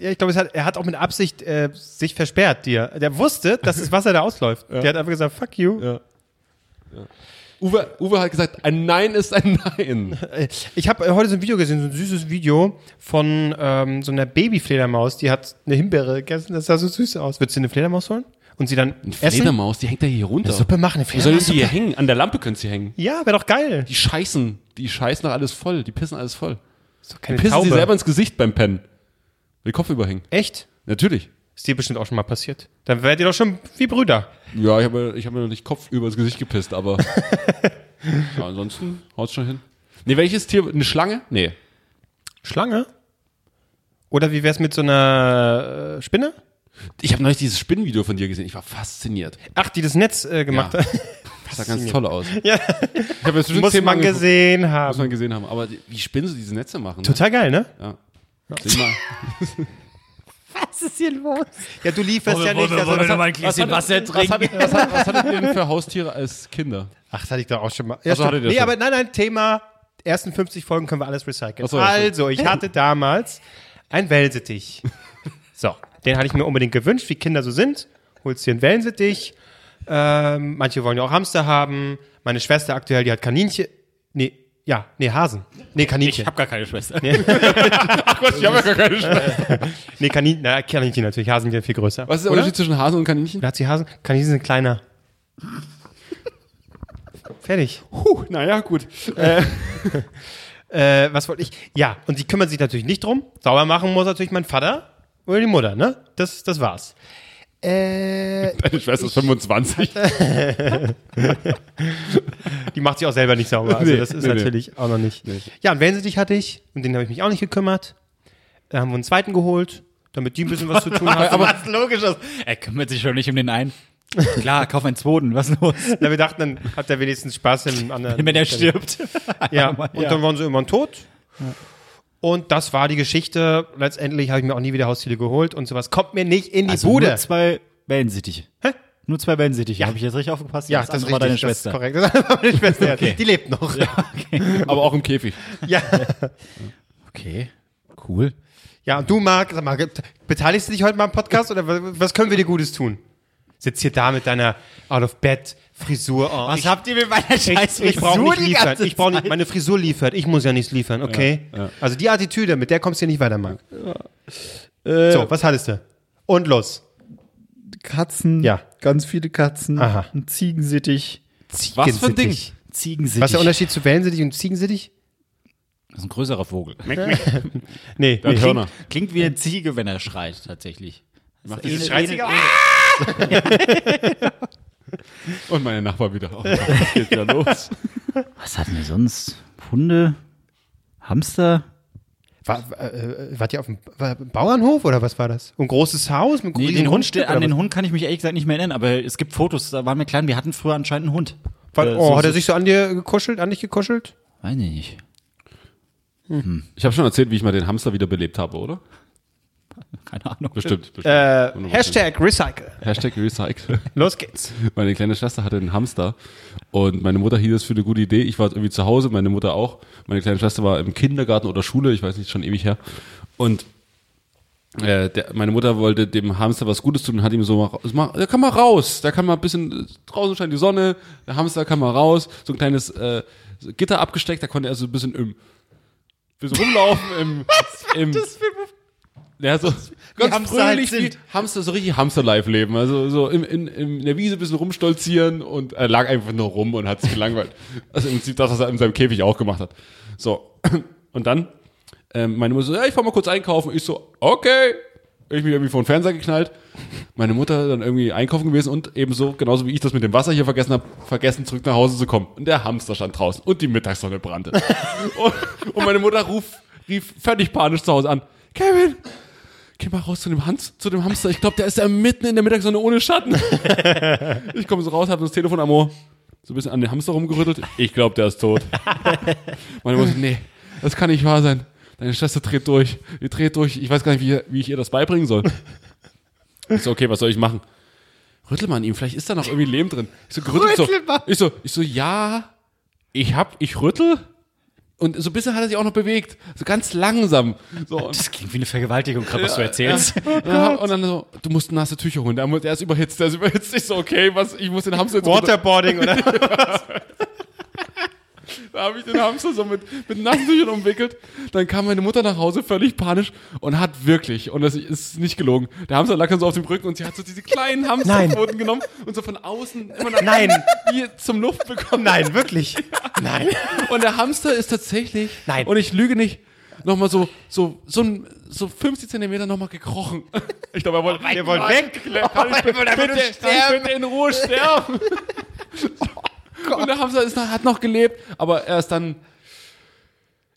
Ja, ich glaube, er hat auch mit Absicht äh, sich versperrt dir. Der wusste, dass das Wasser da ausläuft. Der hat einfach gesagt, fuck you. Ja. Uwe, Uwe hat gesagt, ein Nein ist ein Nein. Ich habe heute so ein Video gesehen, so ein süßes Video von ähm, so einer Babyfledermaus, die hat eine Himbeere gegessen. Das sah so süß aus. Würdest du eine Fledermaus holen? Und sie dann Eine essen? Fledermaus, die hängt da hier runter. Eine Suppe machen, eine Fledermaus. die hier hängen? An der Lampe können sie hängen. Ja, wäre doch geil. Die scheißen, die scheißen doch alles voll. Die pissen alles voll. Ist doch keine Pissen Taube. sie selber ins Gesicht beim Pennen. Den Kopf überhängen. Echt? Natürlich. Ist dir bestimmt auch schon mal passiert. Dann werdet ihr doch schon wie Brüder. Ja, ich habe ich hab mir noch nicht Kopf über ins Gesicht gepisst, aber ja, ansonsten haut's schon hin. Nee, welches Tier? Eine Schlange? Nee. Schlange? Oder wie wär's mit so einer äh, Spinne? Ich habe neulich dieses Spinnenvideo von dir gesehen. Ich war fasziniert. Ach, die das Netz äh, gemacht Ja. hat. Das sah ganz toll aus. Ja. Ich habe jetzt Muss man angeguckt. gesehen Muss haben. man gesehen haben. Aber wie Spinnen so diese Netze machen. Ne? Total geil, ne? Ja. Seh mal. ist hier los? Ja, du lieferst ja nicht. Also, Wollen wir mal ein Was, Gläschen Wasser was, trinken? was, hat- was hattet ihr denn für Haustiere als Kinder? ach, das hatte ich doch auch schon mal. Ja, Ach so, stimmt. hattet ihr nee, schon. aber nein, nein, Thema ersten 50 Folgen können wir alles recyceln. So, ja, also, ich hatte damals einen Wellensittich. So, den hatte ich mir unbedingt gewünscht, wie Kinder so sind. Holst dir einen Wellensittich. Ähm, manche wollen ja auch Hamster haben. Meine Schwester aktuell, die hat Kaninchen. Nee, ja, nee, Hasen. Nee, Kaninchen. gar keine Schwester. Ach Gott, ich habe ja gar keine Schwester. Nee, Kaninchen, na, Kaninchen natürlich. Hasen sind ja viel größer. Was ist der Oder? Unterschied zwischen Hasen und Kaninchen? Da hat sie Hasen. Kaninchen sind kleiner. Fertig. Puh, naja, gut. Äh, was wollte ich? Ja, und die kümmern sich natürlich nicht drum. Sauber machen muss natürlich mein Vater oder die Mutter, ne? Das, das war's. Äh, Deine Schwester ist 25. die macht sich auch selber nicht sauber. Also Nee, das ist nee, nee. natürlich auch noch nicht. Ja, und Wellensittich hatte ich, und den habe ich mich auch nicht gekümmert. Da haben wir einen zweiten geholt, damit die ein bisschen was zu tun haben. Aber was logisch ist. Er kümmert sich schon nicht um den einen. Klar, kauf einen zweiten. Was los? Na, wir dachten, dann hat er wenigstens Spaß im anderen. Wenn er stirbt. Ja, und dann waren sie irgendwann tot. Und das war die Geschichte. Letztendlich habe ich mir auch nie wieder Haustiere geholt und sowas. Kommt mir nicht in die Also Bude. nur zwei Wellensittiche. Hä? Nur zwei Wellensittiche. Habe ich jetzt richtig aufgepasst? Ja, das, das war deine das ist Schwester. korrekt. Das war meine Schwester. ja. Die lebt noch. Ja. aber auch im Käfig. Ja. Okay, cool. und du, Marc, sag mal, beteiligst du dich heute mal am Podcast oder was können wir dir Gutes tun? Sitzt hier da mit deiner Out-of-Bed-Frisur. Oh, Was ich, habt ihr mit meiner scheiß ich, ich brauche Frisur nicht liefern. Ich brauche nicht, meine Frisur liefert. Ich muss ja nichts liefern, okay? Also die Attitüde, mit der kommst du hier nicht weiter, Marc. so, was hattest du? Und los. Katzen. Ja. Ganz viele Katzen. Aha. Ein Ziegensittich. Was für ein Ding? Ziegensittich. Ziegensittich. Was ist der Unterschied zu Wellensittich und Ziegensittich? Das ist ein größerer Vogel. Nee, nee. Hörner. Klingt wie eine Ziege, wenn er schreit, tatsächlich. Macht Ähnelt- dieses Scheißiger. Und meine Nachbar wieder. Oh, das geht wieder los. Was hatten wir sonst? Hunde? Hamster? War, äh, wart ihr auf dem war, Bauernhof oder was war das? Ein großes Haus mit Nee, den Hund, an den was? Hund kann ich mich ehrlich gesagt nicht mehr erinnern, aber es gibt Fotos, da waren wir klein, wir hatten früher anscheinend einen Hund. War, Äh, oh, so- hat er sich so an dir gekuschelt, an dich gekuschelt? Weiß ich nicht. Ich habe schon erzählt, wie ich mal den Hamster wieder belebt habe, oder? Keine Ahnung. Bestimmt. bestimmt. Äh, 100%. Hashtag Recycle. Hashtag Recycle. Los geht's. Meine kleine Schwester hatte einen Hamster und meine Mutter hielt es für eine gute Idee. Ich war irgendwie zu Hause, meine Mutter auch. Meine kleine Schwester war im Kindergarten oder Schule, ich weiß nicht, schon ewig her. Und äh, der, meine Mutter wollte dem Hamster was Gutes tun und hat ihm so mal, der kann mal raus, der kann mal ein bisschen, draußen scheint die Sonne, der Hamster kann mal raus, so ein kleines äh, Gitter abgesteckt, da konnte er so ein bisschen im, bisschen rumlaufen im, im, ja, so ganz halt fröhlich sind. Hamster, so richtig Hamster-Life leben. Also so im, in, in der Wiese ein bisschen rumstolzieren und er lag einfach nur rum und hat sich gelangweilt. Also im Prinzip das, was er in seinem Käfig auch gemacht hat. So, und dann, ähm, meine Mutter so, ja, ich fahr mal kurz einkaufen. Ich so, okay. Ich mich irgendwie vor den Fernseher geknallt. Meine Mutter dann irgendwie einkaufen gewesen und ebenso, genauso wie ich das mit dem Wasser hier vergessen habe, vergessen zurück nach Hause zu kommen. Und der Hamster stand draußen und die Mittagssonne brannte. und, und meine Mutter ruf, rief völlig panisch zu Hause an. Kevin, geh mal raus zu dem, Hans, zu dem Hamster. Ich glaube, der ist da mitten in der Mittagssonne ohne Schatten. ich komme so raus, habe das Telefon am Ohr, so ein bisschen an den Hamster rumgerüttelt. Ich glaube, der ist tot. Meine Mutter, nee, das kann nicht wahr sein. Deine Schwester dreht durch. Die dreht durch. Ich weiß gar nicht, wie, wie ich ihr das beibringen soll. Ich so, okay, was soll ich machen? Rüttel mal an ihm, vielleicht ist da noch irgendwie Leben drin. Ich so, gerüttelt so. Ich so, ich so, ja, ich hab, ich rüttel. Und so ein bisschen hat er sich auch noch bewegt. So ganz langsam. So, Das klingt wie eine Vergewaltigung, gerade was du erzählst. ja, und dann so, du musst nasse Tücher holen. Der ist überhitzt, der ist überhitzt. Ich so, okay, was, ich muss den Hamster jetzt runter- Waterboarding oder? Da habe ich den Hamster so mit, mit nassen Tüchern umwickelt. Dann kam meine Mutter nach Hause völlig panisch und hat wirklich, und das ist nicht gelogen, der Hamster lag dann so auf dem Rücken und sie hat so diese kleinen Hamsterpfoten genommen und so von außen immer nach Nein. wie zum Luft bekommen. Nein, wirklich. Nein. Und der Hamster ist tatsächlich, Nein. und ich lüge nicht, nochmal so, so, so, so 50 Zentimeter nochmal gekrochen. Ich glaube, er wollte, Der wollte weg. kann ich, bitte, ich bitte in Ruhe sterben. Und der Hamster ist, noch- hat noch gelebt, aber er ist dann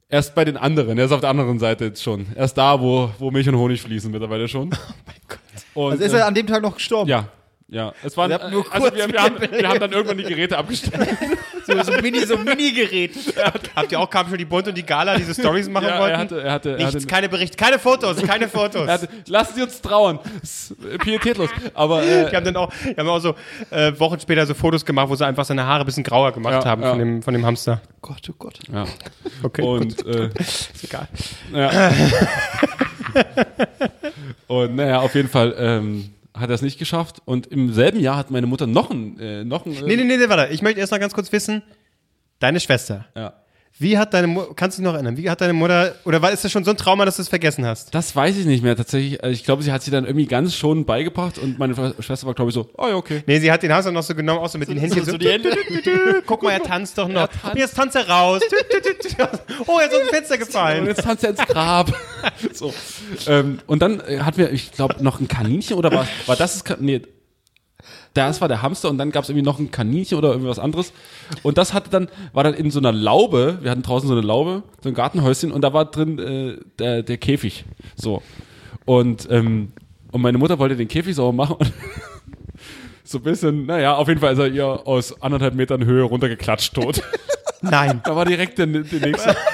erst bei den anderen. Er ist auf der anderen Seite jetzt schon. Er ist da, wo, wo Milch und Honig fließen mittlerweile schon. Oh mein Gott. Und, Also ist er an dem Tag noch gestorben? ja. Ja, es waren, Wir haben nur also kurz wir, wir, haben, wir haben dann irgendwann die Geräte abgestellt. So, so Mini, so Mini-Gerät. Habt ihr auch, kam schon die Bund und die Gala, diese Stories machen Ja, wollten? er hatte, er hatte, er Nichts, hatte, keine Berichte, keine Fotos, keine Fotos. er hatte, lassen Sie uns trauern. Das ist äh, pietätlos. Aber, äh, Die haben dann auch, die haben auch so äh, Wochen später so Fotos gemacht, wo sie einfach seine Haare ein bisschen grauer gemacht Ja, haben ja. Von, dem, von dem Hamster. Gott, oh Gott. ja. Okay, Und, äh, ist egal. Ja. und naja, auf jeden Fall ähm, hat er es nicht geschafft. Und im selben Jahr hat meine Mutter noch ein, äh, noch ein Nee, nee, nee, nee, warte. Ich möchte erst noch ganz kurz wissen, deine Schwester, Ja. Wie hat deine Mutter, kannst du dich noch erinnern, wie hat deine Mutter, oder war, ist das schon so ein Trauma, dass du es vergessen hast? Das weiß ich nicht mehr tatsächlich. Also Ich glaube, sie hat sie dann irgendwie ganz schon beigebracht und meine Schwester war, glaube ich, so, oh ja, okay. Nee, sie hat den Hamster noch so genommen, auch so mit den Händchen so, so die Hände. guck mal, er tanzt doch noch. Und jetzt tanzt er raus. oh, er ist aus dem Fenster Und gefallen. jetzt tanzt er ins Grab. so. ähm, und dann äh, hatten wir, ich glaube, noch ein Kaninchen oder war, war das Nee, das war der Hamster und dann gab es irgendwie noch ein Kaninchen oder irgendwas anderes. Und das hatte dann, war dann in so einer Laube, wir hatten draußen so eine Laube, so ein Gartenhäuschen und da war drin äh, der, der Käfig. So. Und, ähm, und meine Mutter wollte den Käfig sauber machen und so ein bisschen, naja, auf jeden Fall ist er ihr aus anderthalb Metern Höhe runtergeklatscht tot. Nein. da war direkt der, der nächste.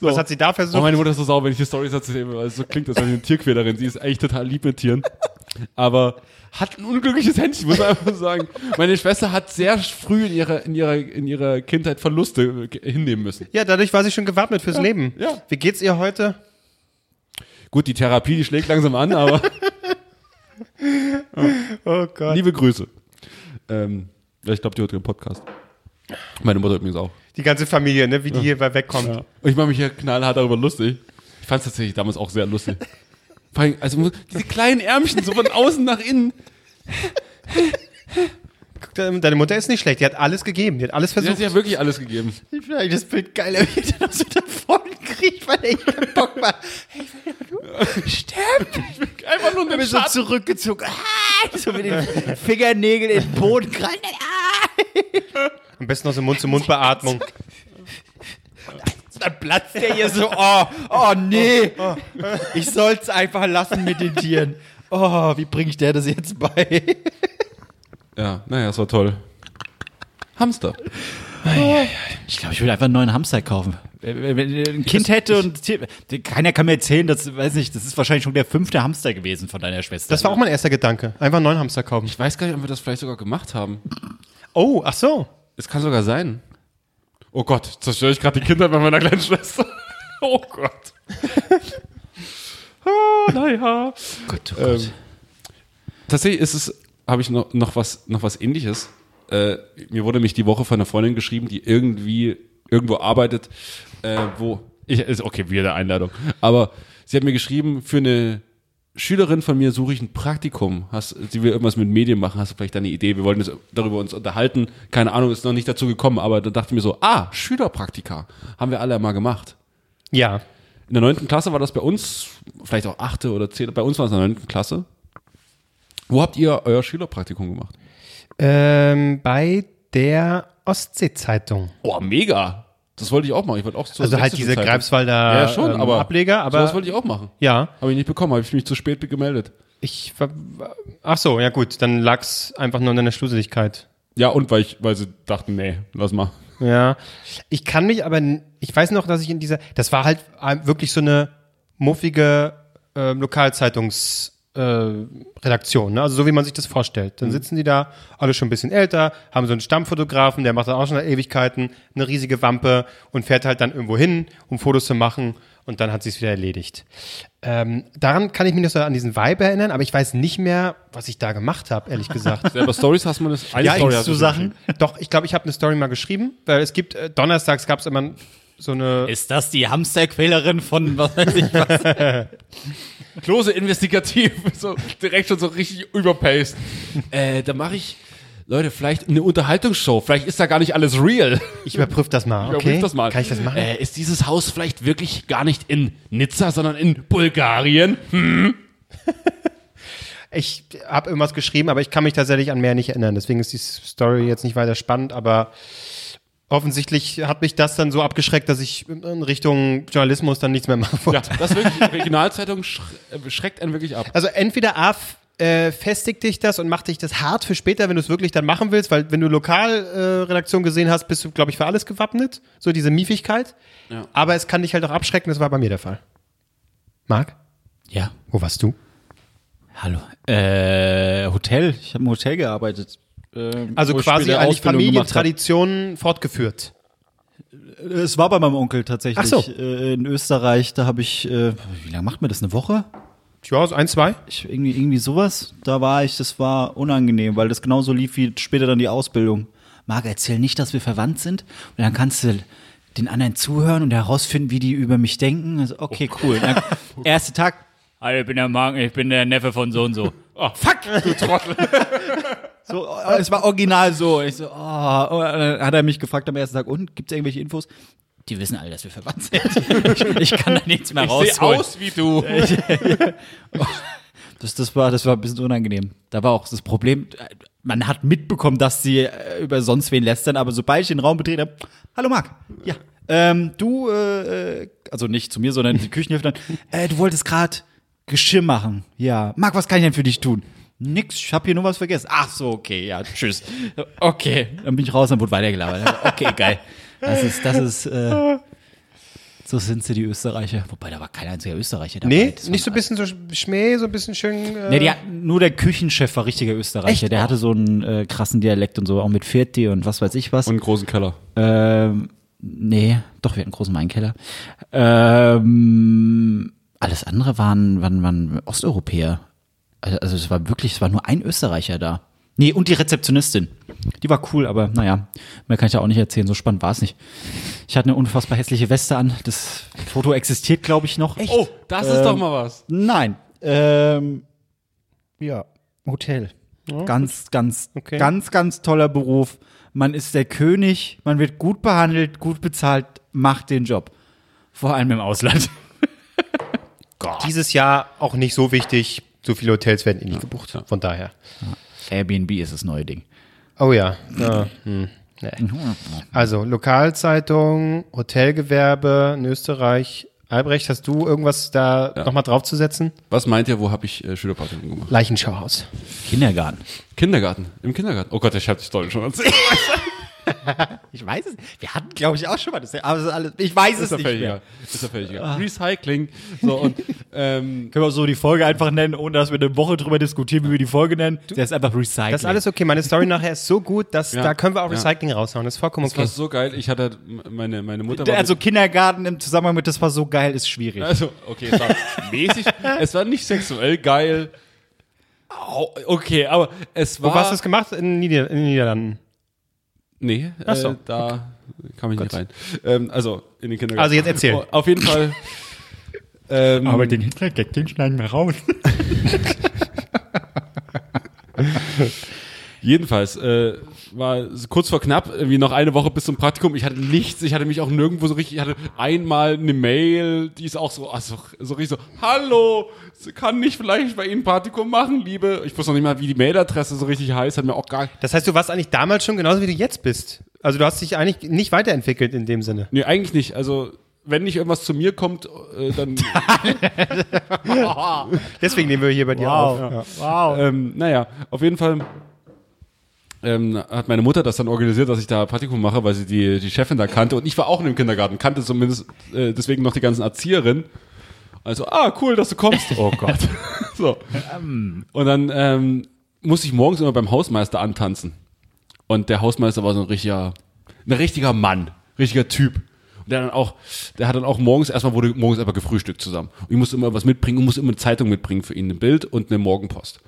Was hat sie da Oh, versucht? meine Mutter ist so sauer, wenn ich die Storys erzähle, weil so klingt, als wäre sie eine Tierquälerin. Sie ist echt total lieb mit Tieren. Aber hat ein unglückliches Händchen, muss man einfach sagen. Meine Schwester hat sehr früh in ihrer, in ihrer, in ihrer Kindheit Verluste äh, hinnehmen müssen. Ja, dadurch war sie schon gewappnet fürs Leben. ja. Wie geht's ihr heute? Gut, die Therapie, die schlägt langsam an, aber Oh Gott. liebe Grüße. Ähm, ja, ich glaube, die hört den Podcast. Meine Mutter übrigens auch. Die ganze Familie, ne, wie die hier wegkommt. Ja. Und ich mache mich hier knallhart darüber lustig. Ich fand es tatsächlich damals auch sehr lustig. Vor allem, also diese kleinen Ärmchen so von außen nach innen. Guck, de- Deine Mutter ist nicht schlecht, die hat alles gegeben, die hat alles Sie hat versucht. ja wirklich alles gegeben. Ich finde eigentlich das Bild geil, wie er dann so davon kriegt, weil echt keinen Bock macht. Hey, du sterb! Einfach nur Ich einen bin so Schatten. zurückgezogen. Ah, so mit den Fingernägeln in den Boden krallen. Ah. Am besten noch so Mund-zu-Mund-Beatmung. Dann platzt der hier so, oh, oh nee. Ich soll's einfach lassen mit den Tieren. Oh, wie bringe ich der das jetzt bei? Ja, naja, es war toll. Hamster. Ich glaube, ich würde einfach einen neuen Hamster kaufen. Wenn ich ein Kind hätte und Tier- keiner kann mir erzählen, das weiß nicht, das ist wahrscheinlich schon der fünfte Hamster gewesen von deiner Schwester. Das war auch mein erster Gedanke. Einfach einen neuen Hamster kaufen. Ich weiß gar nicht, ob wir das vielleicht sogar gemacht haben. Oh, ach so. Es kann sogar sein. Oh Gott, zerstöre ich gerade die Kindheit bei meiner kleinen Schwester. Oh Gott. ah, naja. Gott, oh Ähm, tatsächlich ist es, habe ich noch, noch, was, noch was ähnliches. Äh, mir wurde mich die Woche von einer Freundin geschrieben, die irgendwie irgendwo arbeitet, äh, wo ich ist okay, wieder eine Einladung. Aber sie hat mir geschrieben, für eine Schülerin von mir suche ich ein Praktikum. Hast, sie will irgendwas mit Medien machen. Hast du vielleicht eine Idee? Wir wollten uns darüber uns unterhalten. Keine Ahnung, ist noch nicht dazu gekommen. Aber da dachte ich mir so, ah, Schülerpraktika haben wir alle mal gemacht. Ja. In der neunten Klasse war das bei uns, vielleicht auch achte oder zehnte, bei uns war es in der neunten Klasse. Wo habt ihr euer Schülerpraktikum gemacht? Ähm, bei der Ostsee-Zeitung. Oh, mega. Das wollte ich auch machen. Ich wollte auch zur Also halt diese Zeitung. Greifswalder ja, schon, ähm, aber Ableger, aber sowas wollte ich auch machen. ja, Habe ich nicht bekommen, habe ich mich zu spät gemeldet. ich war, ach so, ja gut, dann lag's einfach nur an deiner Schlusseligkeit. Ja, und weil ich, weil sie dachten, nee, lass mal. Ja, ich kann mich aber, ich weiß noch, dass ich in dieser, das war halt ähm, wirklich so eine muffige äh, Lokalzeitungs äh, Redaktion, ne? also so wie man sich das vorstellt. Dann sitzen die da, alle schon ein bisschen älter, haben so einen Stammfotografen, der macht das auch schon seit Ewigkeiten, eine riesige Wampe und fährt halt dann irgendwo hin, um Fotos zu machen und dann hat sie es wieder erledigt. Ähm, daran kann ich mich noch so an diesen Vibe erinnern, aber ich weiß nicht mehr, was ich da gemacht habe, ehrlich gesagt. Selber Stories hast du das? Eine Ja, Story ich- hast so du Sachen. Doch, ich glaube, ich habe eine Story mal geschrieben, weil es gibt, äh, donnerstags gab es immer so eine. Ist das die Hamsterquälerin von was weiß ich was? Klose investigativ, so direkt schon so richtig überpaced. äh, da mache ich, Leute, vielleicht eine Unterhaltungsshow. Vielleicht ist da gar nicht alles real. Ich überprüfe das mal, Ich okay? überprüf das mal. Kann ich das machen? Äh, ist dieses Haus vielleicht wirklich gar nicht in Nizza, sondern in Bulgarien? Ich habe irgendwas geschrieben, aber ich kann mich tatsächlich an mehr nicht erinnern. Deswegen ist die Story jetzt nicht weiter spannend, aber offensichtlich hat mich das dann so abgeschreckt, dass ich in Richtung Journalismus dann nichts mehr machen Ja, wollte. das wirklich, Regionalzeitung äh, schreckt einen wirklich ab. Also entweder A, äh, festigt dich das und macht dich das hart für später, wenn du es wirklich dann machen willst, weil wenn du Lokalredaktion äh, Redaktion gesehen hast, bist du, glaube ich, für alles gewappnet, so diese Miefigkeit. Ja. Aber es kann dich halt auch abschrecken, das war bei mir der Fall. Marc, Ja. wo warst du? Hallo. Äh, Hotel. Ich habe im Hotel gearbeitet. Ähm, Also quasi eigentlich. Familientraditionen fortgeführt. Es war bei meinem Onkel tatsächlich Ach so. äh, in Österreich. Da habe ich, äh, wie lange macht man das? Eine Woche? Ja, so ein, zwei. Ich, irgendwie, irgendwie sowas. Da war ich, das war unangenehm, weil das genauso lief wie später dann die Ausbildung. Marc, erzähl nicht, dass wir verwandt sind. Und dann kannst du den anderen zuhören und herausfinden, wie die über mich denken. Also, okay, cool. Dann, erster Tag. Hallo, ich bin der Marc, ich bin der Neffe von so und so. Oh, fuck, du Trottel. So, es war original so. Ich so, oh, und dann hat er mich gefragt am ersten Tag, und gibt's irgendwelche Infos? Die wissen alle, dass wir verwandt sind. ich, ich kann da nichts mehr Ich sehe rausholen. aus wie du. Das, das, war, das war ein bisschen unangenehm. Da war auch das Problem, man hat mitbekommen, dass sie äh, über sonst wen lästern, aber sobald ich den Raum betrete, hab, hallo Marc, ja, ähm, du, äh, äh, also nicht zu mir, sondern die Küchenhilfe dann, äh, du wolltest gerade Geschirr machen. Ja, Marc, was kann ich denn für dich tun? Nix, ich hab hier nur was vergessen. Ach so, okay, ja, tschüss. Okay, dann bin ich raus, dann wurde weitergelabert. Okay, geil. Das ist, das ist, äh, so sind sie, die Österreicher. Wobei, da war kein einziger Österreicher dabei. Nee, Das nicht so ein bisschen so Schmäh, so ein bisschen schön. Äh, Ne, die, hatten- nur der Küchenchef war richtiger Österreicher. Echt? Der hatte so einen äh, krassen Dialekt und so, auch mit Vierti und was weiß ich was. Und einen großen Keller. ähm, nee, doch, wir hatten einen großen Weinkeller. Ähm, alles andere waren, waren, waren Osteuropäer. Also, also es war wirklich, es war nur ein Österreicher da. Nee, und die Rezeptionistin. Die war cool, aber naja, mehr kann ich da auch nicht erzählen. So spannend war es nicht. Ich hatte eine unfassbar hässliche Weste an. Das Foto existiert, glaube ich, noch. Oh, das ist doch mal was. Nein. Ähm, ja, Hotel. ganz, ganz, Okay. ganz, ganz toller Beruf. Man ist der König, man wird gut behandelt, gut bezahlt, macht den Job. Vor allem im Ausland. Dieses Jahr auch nicht so wichtig. So viele Hotels werden eh nicht gebucht. Von daher. Airbnb ist das neue Ding. Oh ja. ja hm, nee. Also Lokalzeitung, Hotelgewerbe in Österreich. Albrecht, hast du irgendwas da Ja. nochmal draufzusetzen? Was meint ihr, wo habe ich äh, Schülerpartien gemacht? Leichenschauhaus. Kindergarten. Kindergarten. Im Kindergarten. Oh Gott, ich habe die Story schon erzählt. Ich weiß es. Wir hatten, glaube ich, auch schon mal das. Aber das ist alles, ich weiß es ist doch nicht mehr. Ist doch völlig egal. Recycling. So, und ähm, Können wir so die Folge einfach nennen, ohne dass wir eine Woche drüber diskutieren, wie wir die Folge nennen? Der ist einfach Recycling. Das ist alles okay. Meine Story nachher ist so gut, dass Ja. da können wir auch Ja. Recycling raushauen. Das ist vollkommen das war okay. so geil. Ich hatte meine, meine Mutter Also Kindergarten im Zusammenhang mit das war so geil, ist schwierig. Also, okay, es war mäßig, es war nicht sexuell geil. Okay, aber es war. Wo hast du es gemacht? In, Nieder in den Niederlanden. Nee, Ach so. äh, da kam ich nicht rein. Ähm, also, in den Kindergarten. Also jetzt erzähl. Oh, auf jeden Fall. ähm, den Hitler-Gag, den schneiden wir raus. Jedenfalls, äh, war es kurz vor knapp, irgendwie noch eine Woche bis zum Praktikum. Ich hatte nichts, ich hatte mich auch nirgendwo so richtig, ich hatte einmal eine Mail, die ist auch so, also, so richtig so, hallo, kann ich vielleicht bei Ihnen ein Praktikum machen, liebe? Ich wusste noch nicht mal, wie die Mailadresse so richtig heißt, hat mir auch gar, Das heißt, du warst eigentlich damals schon genauso, wie du jetzt bist. Also du hast dich eigentlich nicht weiterentwickelt in dem Sinne. nee, eigentlich nicht, also, wenn nicht irgendwas zu mir kommt, äh, dann, Deswegen nehmen wir hier bei dir auf. Ja. Wow. ähm, naja, auf jeden Fall ähm, hat meine Mutter das dann organisiert, dass ich da Praktikum mache, weil sie die, die Chefin da kannte und ich war auch in dem Kindergarten, kannte zumindest äh, deswegen noch die ganzen Erzieherinnen. Also, ah, cool, dass du kommst. Oh Gott. so. Und dann ähm, musste ich morgens immer beim Hausmeister antanzen. Und der Hausmeister war so ein richtiger, ein richtiger Mann, richtiger Typ. Und der dann auch, der hat dann auch morgens, erstmal wurde morgens einfach gefrühstückt zusammen. Und ich musste immer was mitbringen und musste immer eine Zeitung mitbringen für ihn, ein Bild und eine Morgenpost.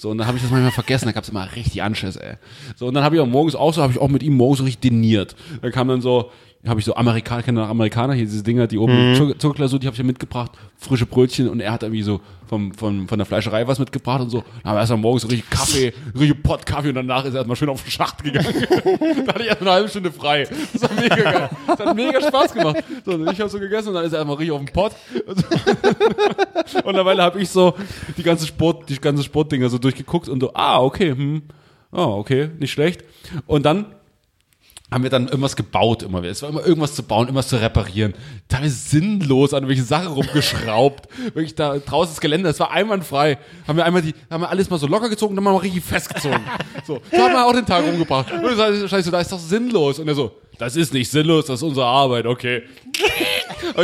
So, und dann habe ich das manchmal vergessen, da gab's immer richtig Anschiss, ey. So, und dann habe ich auch morgens auch so, habe ich auch mit ihm morgens so richtig diniert. Dann kam dann so, habe ich so Amerikaner, kennt ihr noch Amerikaner, hier diese Dinger, die oben mhm. Zuckerglasur, die habe ich ja mitgebracht, frische Brötchen und er hat irgendwie so vom, vom, von der Fleischerei was mitgebracht und so. Dann haben wir erstmal morgens so richtig Kaffee, richtig Pott Kaffee und danach ist er erstmal schön auf den Schacht gegangen. da hatte ich erst eine halbe Stunde frei. Das war mega geil. Das hat mega Spaß gemacht. So, ich habe so gegessen und dann ist er erstmal richtig auf den Pott. Und, dabei habe ich so die ganze Sport, die ganze Sportdinger so durchgeguckt und so, ah, okay, hm, oh, okay, nicht schlecht. Und dann haben wir dann irgendwas gebaut immer. Es war immer irgendwas zu bauen, irgendwas zu reparieren. Teilweise sinnlos an welche Sachen rumgeschraubt. Wirklich da draußen das Gelände, es war einwandfrei. Haben wir einmal die, haben wir alles mal so locker gezogen, dann mal richtig festgezogen. So, so haben wir auch den Tag rumgebracht. Und heißt, scheiße, da ist doch sinnlos. Und er so, das ist nicht sinnlos, das ist unsere Arbeit, okay.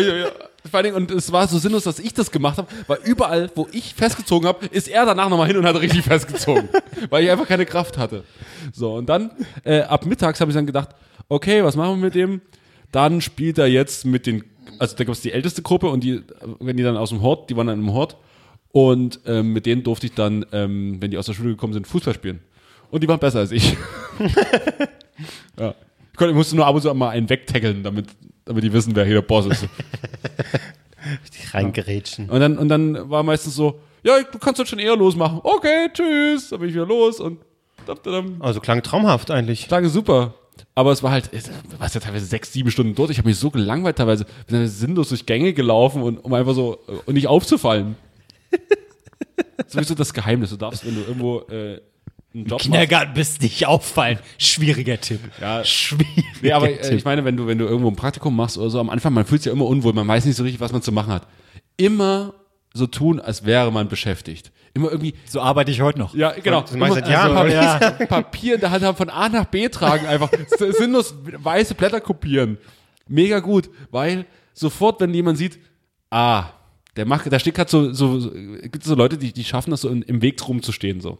Vor allen Dingen, und es war so sinnlos, dass ich das gemacht habe, weil überall, wo ich festgezogen habe, ist er danach nochmal hin und hat richtig festgezogen. weil ich einfach keine Kraft hatte. So, und dann, äh, ab mittags habe ich dann gedacht, okay, was machen wir mit dem? Dann spielt er jetzt mit den, also da gab es die älteste Gruppe und die, wenn die dann aus dem Hort, die waren dann im Hort. Und ähm, mit denen durfte ich dann, ähm, wenn die aus der Schule gekommen sind, Fußball spielen. Und die waren besser als ich. ja. Ich, konnte, ich musste nur ab und zu mal einen wegtackeln, damit, damit die wissen, wer hier der Boss ist. Reingerätschen. Und dann, und dann war meistens so, ja, du kannst das schon eher losmachen. Okay, tschüss. Dann bin ich wieder los und dann, dann, Also klang traumhaft eigentlich. Tage super. Aber es war halt, du warst ja teilweise sechs, sieben Stunden dort. Ich habe mich so gelangweilt teilweise. Wir sind sinnlos durch Gänge gelaufen und um einfach so, äh, und nicht aufzufallen. Sowieso das Geheimnis. Du darfst, wenn du irgendwo äh, einen Job machst. Kindergarten bist nicht auffallen. Schwieriger Tipp. Ja, Schwieriger Nee, aber äh, Tipp. ich meine, wenn du, wenn du irgendwo ein Praktikum machst oder so, am Anfang, man fühlt sich ja immer unwohl, man weiß nicht so richtig, was man zu machen hat. Immer so tun, als wäre man beschäftigt. Immer irgendwie, so arbeite ich heute noch. ja, genau. Das mach ich seit Immer Jahren. Papier, Papier in der Hand haben, von A nach B tragen, einfach sinnlos weiße Blätter kopieren. Mega gut, weil sofort, wenn jemand sieht, ah, der macht, da steht gerade so, so, so gibt es so Leute, die, die schaffen das so in, im Weg rumzustehen, so.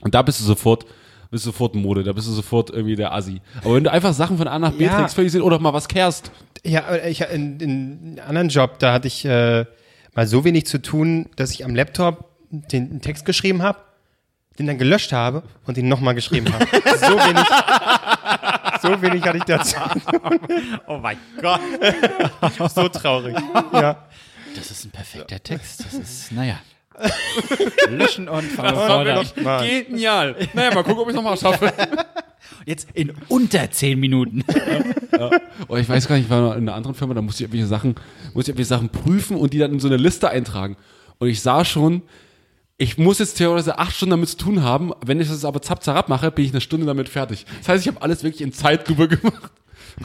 Und da bist du sofort, bist du sofort Mode, da bist du sofort irgendwie der Assi. Aber wenn du einfach Sachen von A nach B Ja. trägst, völlig sinn, oder mal was kehrst, Ja, aber ich, in, in einem anderen Job, da hatte ich äh, mal so wenig zu tun, dass ich am Laptop den, einen Text geschrieben habe, den dann gelöscht habe und den nochmal geschrieben habe. so wenig, so wenig hatte ich dazu. Oh mein Gott. So traurig. Ja. Das ist ein perfekter Text. Das ist, naja. Löschen und. Mal. genial. Naja, mal gucken, ob ich es nochmal schaffe. Jetzt in unter zehn Minuten. Oh, ich weiß gar nicht, ich war in einer anderen Firma, da musste ich irgendwelche Sachen, musste ich irgendwelche Sachen prüfen und die dann in so eine Liste eintragen. Und ich sah schon, ich muss jetzt theoretisch acht Stunden damit zu tun haben. Wenn ich das aber zapp zapp mache, bin ich eine Stunde damit fertig. Das heißt, ich habe alles wirklich in Zeitlupe gemacht.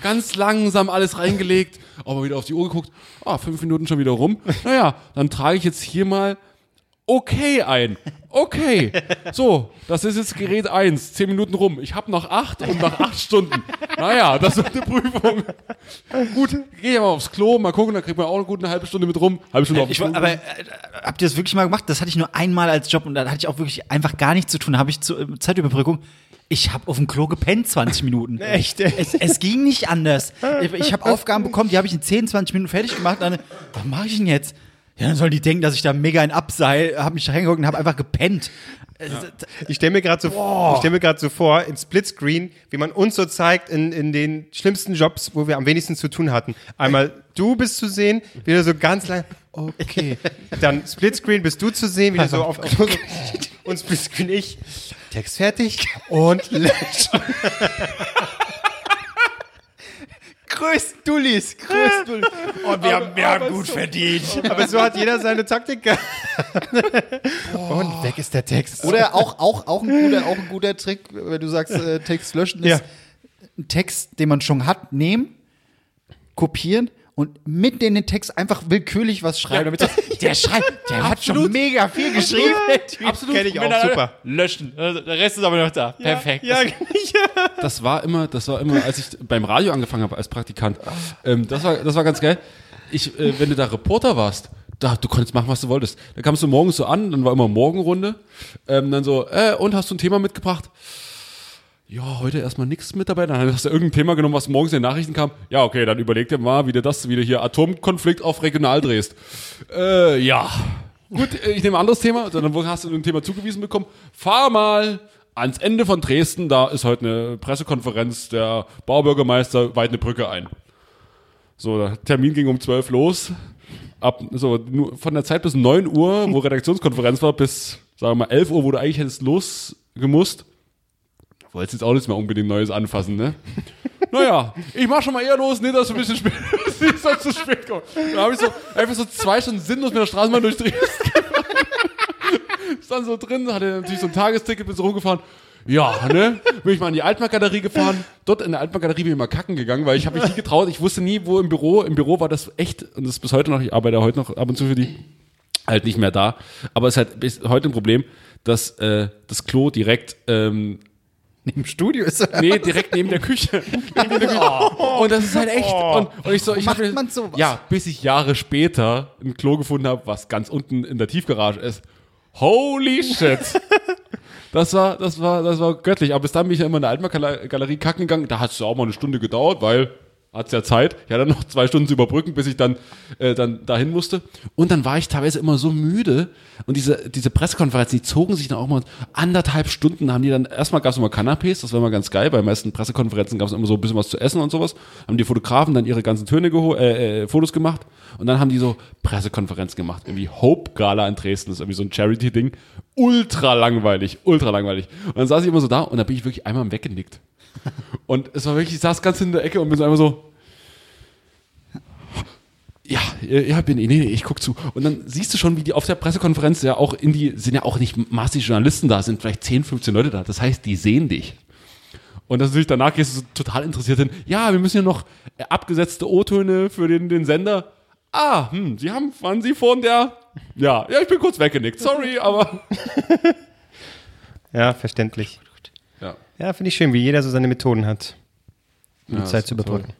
Ganz langsam alles reingelegt, aber wieder auf die Uhr geguckt. Ah, fünf Minuten schon wieder rum. Naja, dann trage ich jetzt hier mal okay ein. Okay. So, das ist jetzt Gerät 1. Zehn Minuten rum. Ich habe noch acht und noch acht Stunden. Naja, das wird eine Prüfung. Gut, gehe ich mal aufs Klo, mal gucken, dann kriegt man auch eine gute halbe Stunde mit rum. Halbe Stunde auf Ich, dem woll- Klo. aber äh, habt ihr das wirklich mal gemacht? Das hatte ich nur einmal als Job und da hatte ich auch wirklich einfach gar nichts zu tun. Da habe ich zur äh, Zeitüberbrückung. Ich habe auf dem Klo gepennt 20 Minuten. Echt? Es, es ging nicht anders. Ich, ich habe Aufgaben bekommen, die habe ich in 10, 20 Minuten fertig gemacht. Dann, was mache ich denn jetzt? Ja, dann sollen die denken, dass ich da mega ein Abseil, habe mich reingeguckt und habe einfach gepennt. Äh, Ich stelle mir gerade so, ich stell so vor, in Splitscreen, wie man uns so zeigt in, in den schlimmsten Jobs, wo wir am wenigsten zu tun hatten. Einmal du bist zu sehen, wieder so ganz lang, okay. Dann Splitscreen bist du zu sehen, wieder so auf und Splitscreen ich. Text fertig und löschen. Größten Dullis, größten Dullis. Und wir haben, wir haben gut verdient. Aber so hat jeder seine Taktik gehabt. Und weg ist der Text. Oder auch, auch, auch, ein guter, auch ein guter Trick, wenn du sagst, äh, Text löschen, ist Ja. einen Text, den man schon hat, nehmen, kopieren und mit in den Text einfach willkürlich was schreiben. Damit das, der schreibt, der hat schon mega viel geschrieben. Typ. Absolut. Kenn ich auch, er- super. Löschen. Also, Der Rest ist aber noch da. Perfekt. Ja, ja. das war immer, das war immer, als ich beim Radio angefangen habe als Praktikant. Ähm, das war, das war ganz geil. Ich, äh, wenn du da Reporter warst, da, du konntest machen, was du wolltest. Da kamst du morgens so an, dann war immer Morgenrunde. Ähm, dann so, äh, und hast du ein Thema mitgebracht? Ja, heute erstmal nichts mit dabei. Dann hast du irgendein Thema genommen, was morgens in den Nachrichten kam. Ja, okay, dann überleg dir mal, wie du das wieder hier Atomkonflikt auf regional drehst. Äh, ja. Gut, ich nehme ein anderes Thema. Dann hast du ein Thema zugewiesen bekommen. Fahr mal ans Ende von Dresden. Da ist heute eine Pressekonferenz. Der Baubürgermeister weiht eine Brücke ein. So, der Termin ging um 12 los. Ab, so, von der Zeit bis 9 Uhr, wo Redaktionskonferenz war, bis, sagen wir mal, 11 Uhr, wo du eigentlich hättest losgemusst. Wolltest jetzt auch nichts mehr unbedingt Neues anfassen, ne? naja, ich mach schon mal eher los, nicht, dass du ein bisschen spät, nicht, du zu spät kommst. Da habe ich so, einfach so zwei Stunden sinnlos mit der Straßenbahn durch Dresden dann so drin, hatte natürlich so ein Tagesticket, bin so rumgefahren. Ja, ne? Bin ich mal in die Altmarkt-Galerie gefahren. Dort in der Altmarkt-Galerie bin ich mal kacken gegangen, weil ich habe mich nie getraut. Ich wusste nie, wo im Büro. Im Büro war das echt, und das ist bis heute noch, ich arbeite heute noch ab und zu für die, halt nicht mehr da. Aber es ist halt bis heute ein Problem, dass äh, das Klo direkt ähm, Im Studio ist er. Nee, direkt neben der Küche. Neben der Küche. Und das ist halt echt. Und, und ich so, ich macht hab man sowas? Ja, bis ich Jahre später ein Klo gefunden habe, was ganz unten in der Tiefgarage ist. Holy shit. Das war, das war, das war göttlich. Aber bis dann bin ich ja immer in der Altmark-Galerie kacken gegangen. Da hat es ja auch mal eine Stunde gedauert, weil hat's ja Zeit. Ich hatte noch zwei Stunden zu überbrücken, bis ich dann, äh, dann dahin musste. Und dann war ich teilweise immer so müde. Und diese, diese Pressekonferenzen, die zogen sich dann auch mal anderthalb Stunden, haben die dann, erstmal gab's immer Canapés, das war immer ganz geil. Bei meisten Pressekonferenzen gab's immer so ein bisschen was zu essen und sowas. Haben die Fotografen dann ihre ganzen Töne geho äh, äh, Fotos gemacht. Und dann haben die so Pressekonferenzen gemacht. Irgendwie Hope Gala in Dresden, das ist irgendwie so ein Charity-Ding. Ultra langweilig, ultra langweilig. Und dann saß ich immer so da und da bin ich wirklich einmal weggenickt. Und es war wirklich, ich saß ganz in der Ecke und bin so einmal so, ja, ja, bin, nee, nee, ich guck zu. Und dann siehst du schon, wie die auf der Pressekonferenz ja auch in die, sind ja auch nicht massig Journalisten da, sind vielleicht 10, 15 Leute da. Das heißt, die sehen dich. Und das natürlich danach gehst du so total interessiert hin. Ja, wir müssen ja noch äh, abgesetzte O-Töne für den, den Sender. Ah, hm, Sie haben, waren Sie von der? Ja, ja, ich bin kurz weggenickt. Sorry, aber. Ja, verständlich. Ja. Finde ich schön, wie jeder so seine Methoden hat, um Ja, die Zeit zu überbrücken.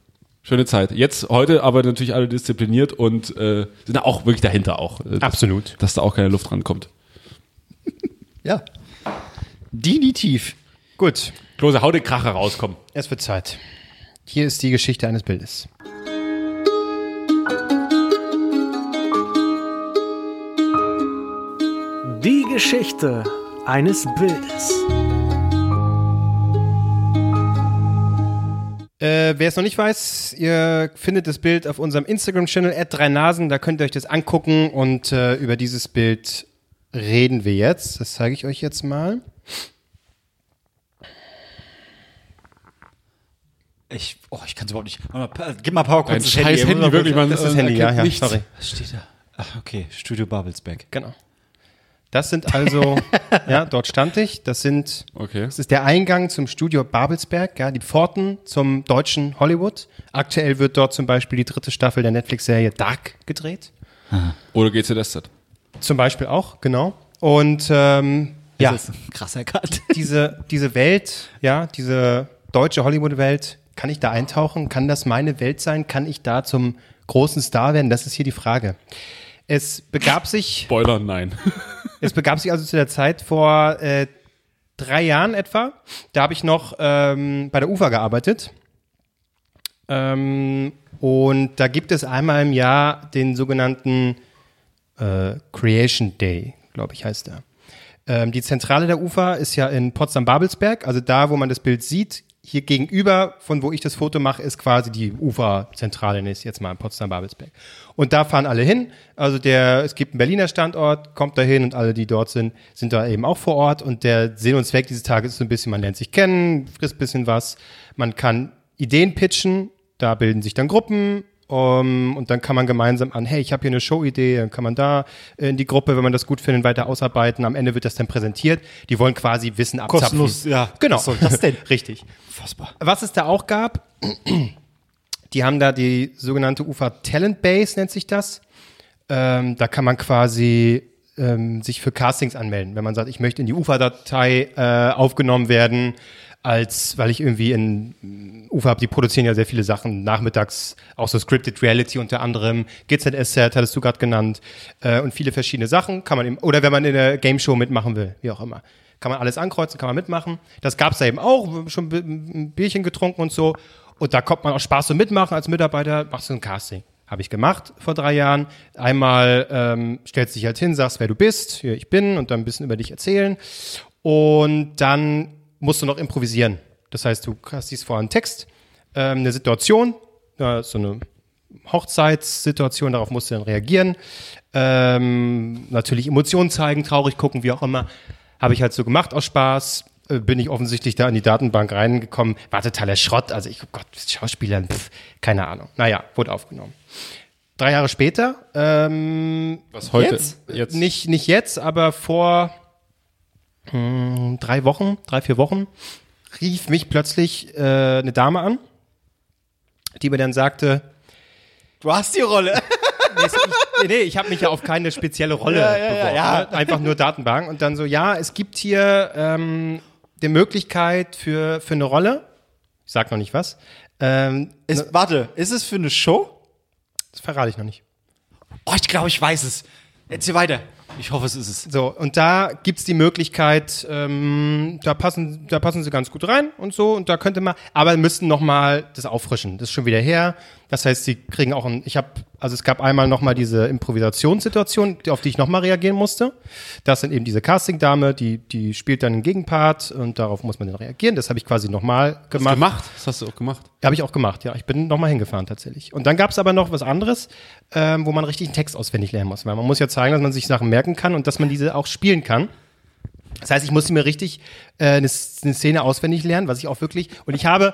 Schöne Zeit. Jetzt, heute aber natürlich alle diszipliniert und äh, sind da auch wirklich dahinter auch. äh, dass- Absolut. Dass da auch keine Luft rankommt. Ja. Definitiv. Gut, Klose, hau den Kracher raus, komm. es wird Zeit. Hier ist die Geschichte eines Bildes. Die Geschichte eines Bildes. Äh, wer es noch nicht weiß, ihr findet das Bild auf unserem Instagram-Channel @dreinasen. Da könnt ihr euch das angucken und äh, über dieses Bild reden wir jetzt. Das zeige ich euch jetzt mal. Ich, oh, ich kann es überhaupt nicht. Gib mal Power Ein kurz scheiß Handy, wirklich, man Das ist das äh, Handy, ja, ja. nichts. Sorry. Was steht da? Ach, okay. Studio Babelsberg. Genau. Das sind also, ja, dort stand ich. Das sind, Okay. das ist der Eingang zum Studio Babelsberg, ja, die Pforten zum deutschen Hollywood. Aktuell wird dort zum Beispiel die dritte Staffel der Netflix-Serie Dark gedreht. Oder GZSZ. Zum Beispiel auch, genau. Und ähm, ja, ist krasser Cut. diese, diese Welt, ja, diese deutsche Hollywood-Welt, kann ich da eintauchen? Kann das meine Welt sein? Kann ich da zum großen Star werden? Das ist hier die Frage. Es begab sich, Spoiler, nein. es begab sich also zu der Zeit vor äh, drei Jahren etwa. Da habe ich noch ähm, bei der UFA gearbeitet. Ähm, und da gibt es einmal im Jahr den sogenannten äh, Creation Day, glaube ich, heißt er. Ähm, die Zentrale der UFA ist ja in Potsdam-Babelsberg, also da, wo man das Bild sieht. Hier gegenüber, von wo ich das Foto mache, ist quasi die UFA-Zentrale, ist jetzt mal in Potsdam-Babelsberg. Und da fahren alle hin. Also der, es gibt einen Berliner Standort, kommt da hin und alle, die dort sind, sind da eben auch vor Ort. Und der Sinn und Zweck dieses Tages ist so ein bisschen, man lernt sich kennen, frisst ein bisschen was. Man kann Ideen pitchen, da bilden sich dann Gruppen, um, und dann kann man gemeinsam an, hey, ich habe hier eine Showidee, dann kann man da in die Gruppe, wenn man das gut findet, weiter ausarbeiten. Am Ende wird das dann präsentiert. Die wollen quasi Wissen abzapfen. Kostenlos, ja. Genau. Was soll das denn? Richtig. Fassbar. Was es da auch gab, die haben da die sogenannte UFA Talent Base, nennt sich das. Ähm, da kann man quasi ähm, sich für Castings anmelden. Wenn man sagt, ich möchte in die UFA-Datei äh, aufgenommen werden, als weil ich irgendwie in UFA habe, die produzieren ja sehr viele Sachen nachmittags, auch so Scripted Reality unter anderem, GZSZ hattest du gerade genannt äh, und viele verschiedene Sachen kann man eben, oder wenn man in der Game Show mitmachen will, wie auch immer. Kann man alles ankreuzen, kann man mitmachen. Das gab es da eben auch, schon bi- ein Bierchen getrunken und so. Und da kommt man auch Spaß so mitmachen als Mitarbeiter, machst du ein Casting. Habe ich gemacht vor drei Jahren. Einmal ähm, stellst dich halt hin, sagst, wer du bist, hier ich bin und dann ein bisschen über dich erzählen. Und dann musst du noch improvisieren. Das heißt, du hast dies vor einen Text, ähm, eine Situation, ja, so eine Hochzeitssituation, darauf musst du dann reagieren. Ähm, natürlich Emotionen zeigen, traurig gucken, wie auch immer. Habe ich halt so gemacht aus Spaß. Äh, Bin ich offensichtlich da in die Datenbank reingekommen. War totaler Schrott. Also ich, oh Gott, Schauspielern, pff, keine Ahnung. Naja, wurde aufgenommen. Drei Jahre später, ähm, Was heute? Jetzt? Jetzt. Nicht, nicht jetzt, aber vor mh, drei Wochen, drei, vier Wochen, rief mich plötzlich äh, eine Dame an, die mir dann sagte, Du hast die Rolle. nee, ich, nee, ich habe mich ja auf keine spezielle Rolle Ja, ja, ja, beworben. ja. Ne? Einfach nur Datenbank. Und dann so, ja, es gibt hier ähm, die Möglichkeit für, für eine Rolle. Ich sag noch nicht was. Ähm, Ist, warte, ist es für eine Show? das verrate ich noch nicht. Oh, ich glaube, ich weiß es. Erzähl weiter. Ich hoffe, es ist es. So, und da gibt's die Möglichkeit, ähm, da passen, da passen sie ganz gut rein und so, und da könnte man, aber müssten noch mal das auffrischen. Das ist schon wieder her. Das heißt, sie kriegen auch ein, ich habe, also es gab einmal noch mal diese Improvisationssituation, auf die ich noch mal reagieren musste. Das sind eben diese Casting-Dame, die, die spielt dann einen Gegenpart und darauf muss man dann reagieren. Das habe ich quasi noch mal gemacht. Gemacht. Das hast du auch gemacht. Habe ich auch gemacht, ja. Ich bin nochmal hingefahren tatsächlich. Und dann gab es aber noch was anderes, ähm, wo man richtig einen Text auswendig lernen muss. Weil man muss ja zeigen, dass man sich Sachen merken kann und dass man diese auch spielen kann. Das heißt, ich musste mir richtig äh, eine, eine Szene auswendig lernen, was ich auch wirklich. Und ich habe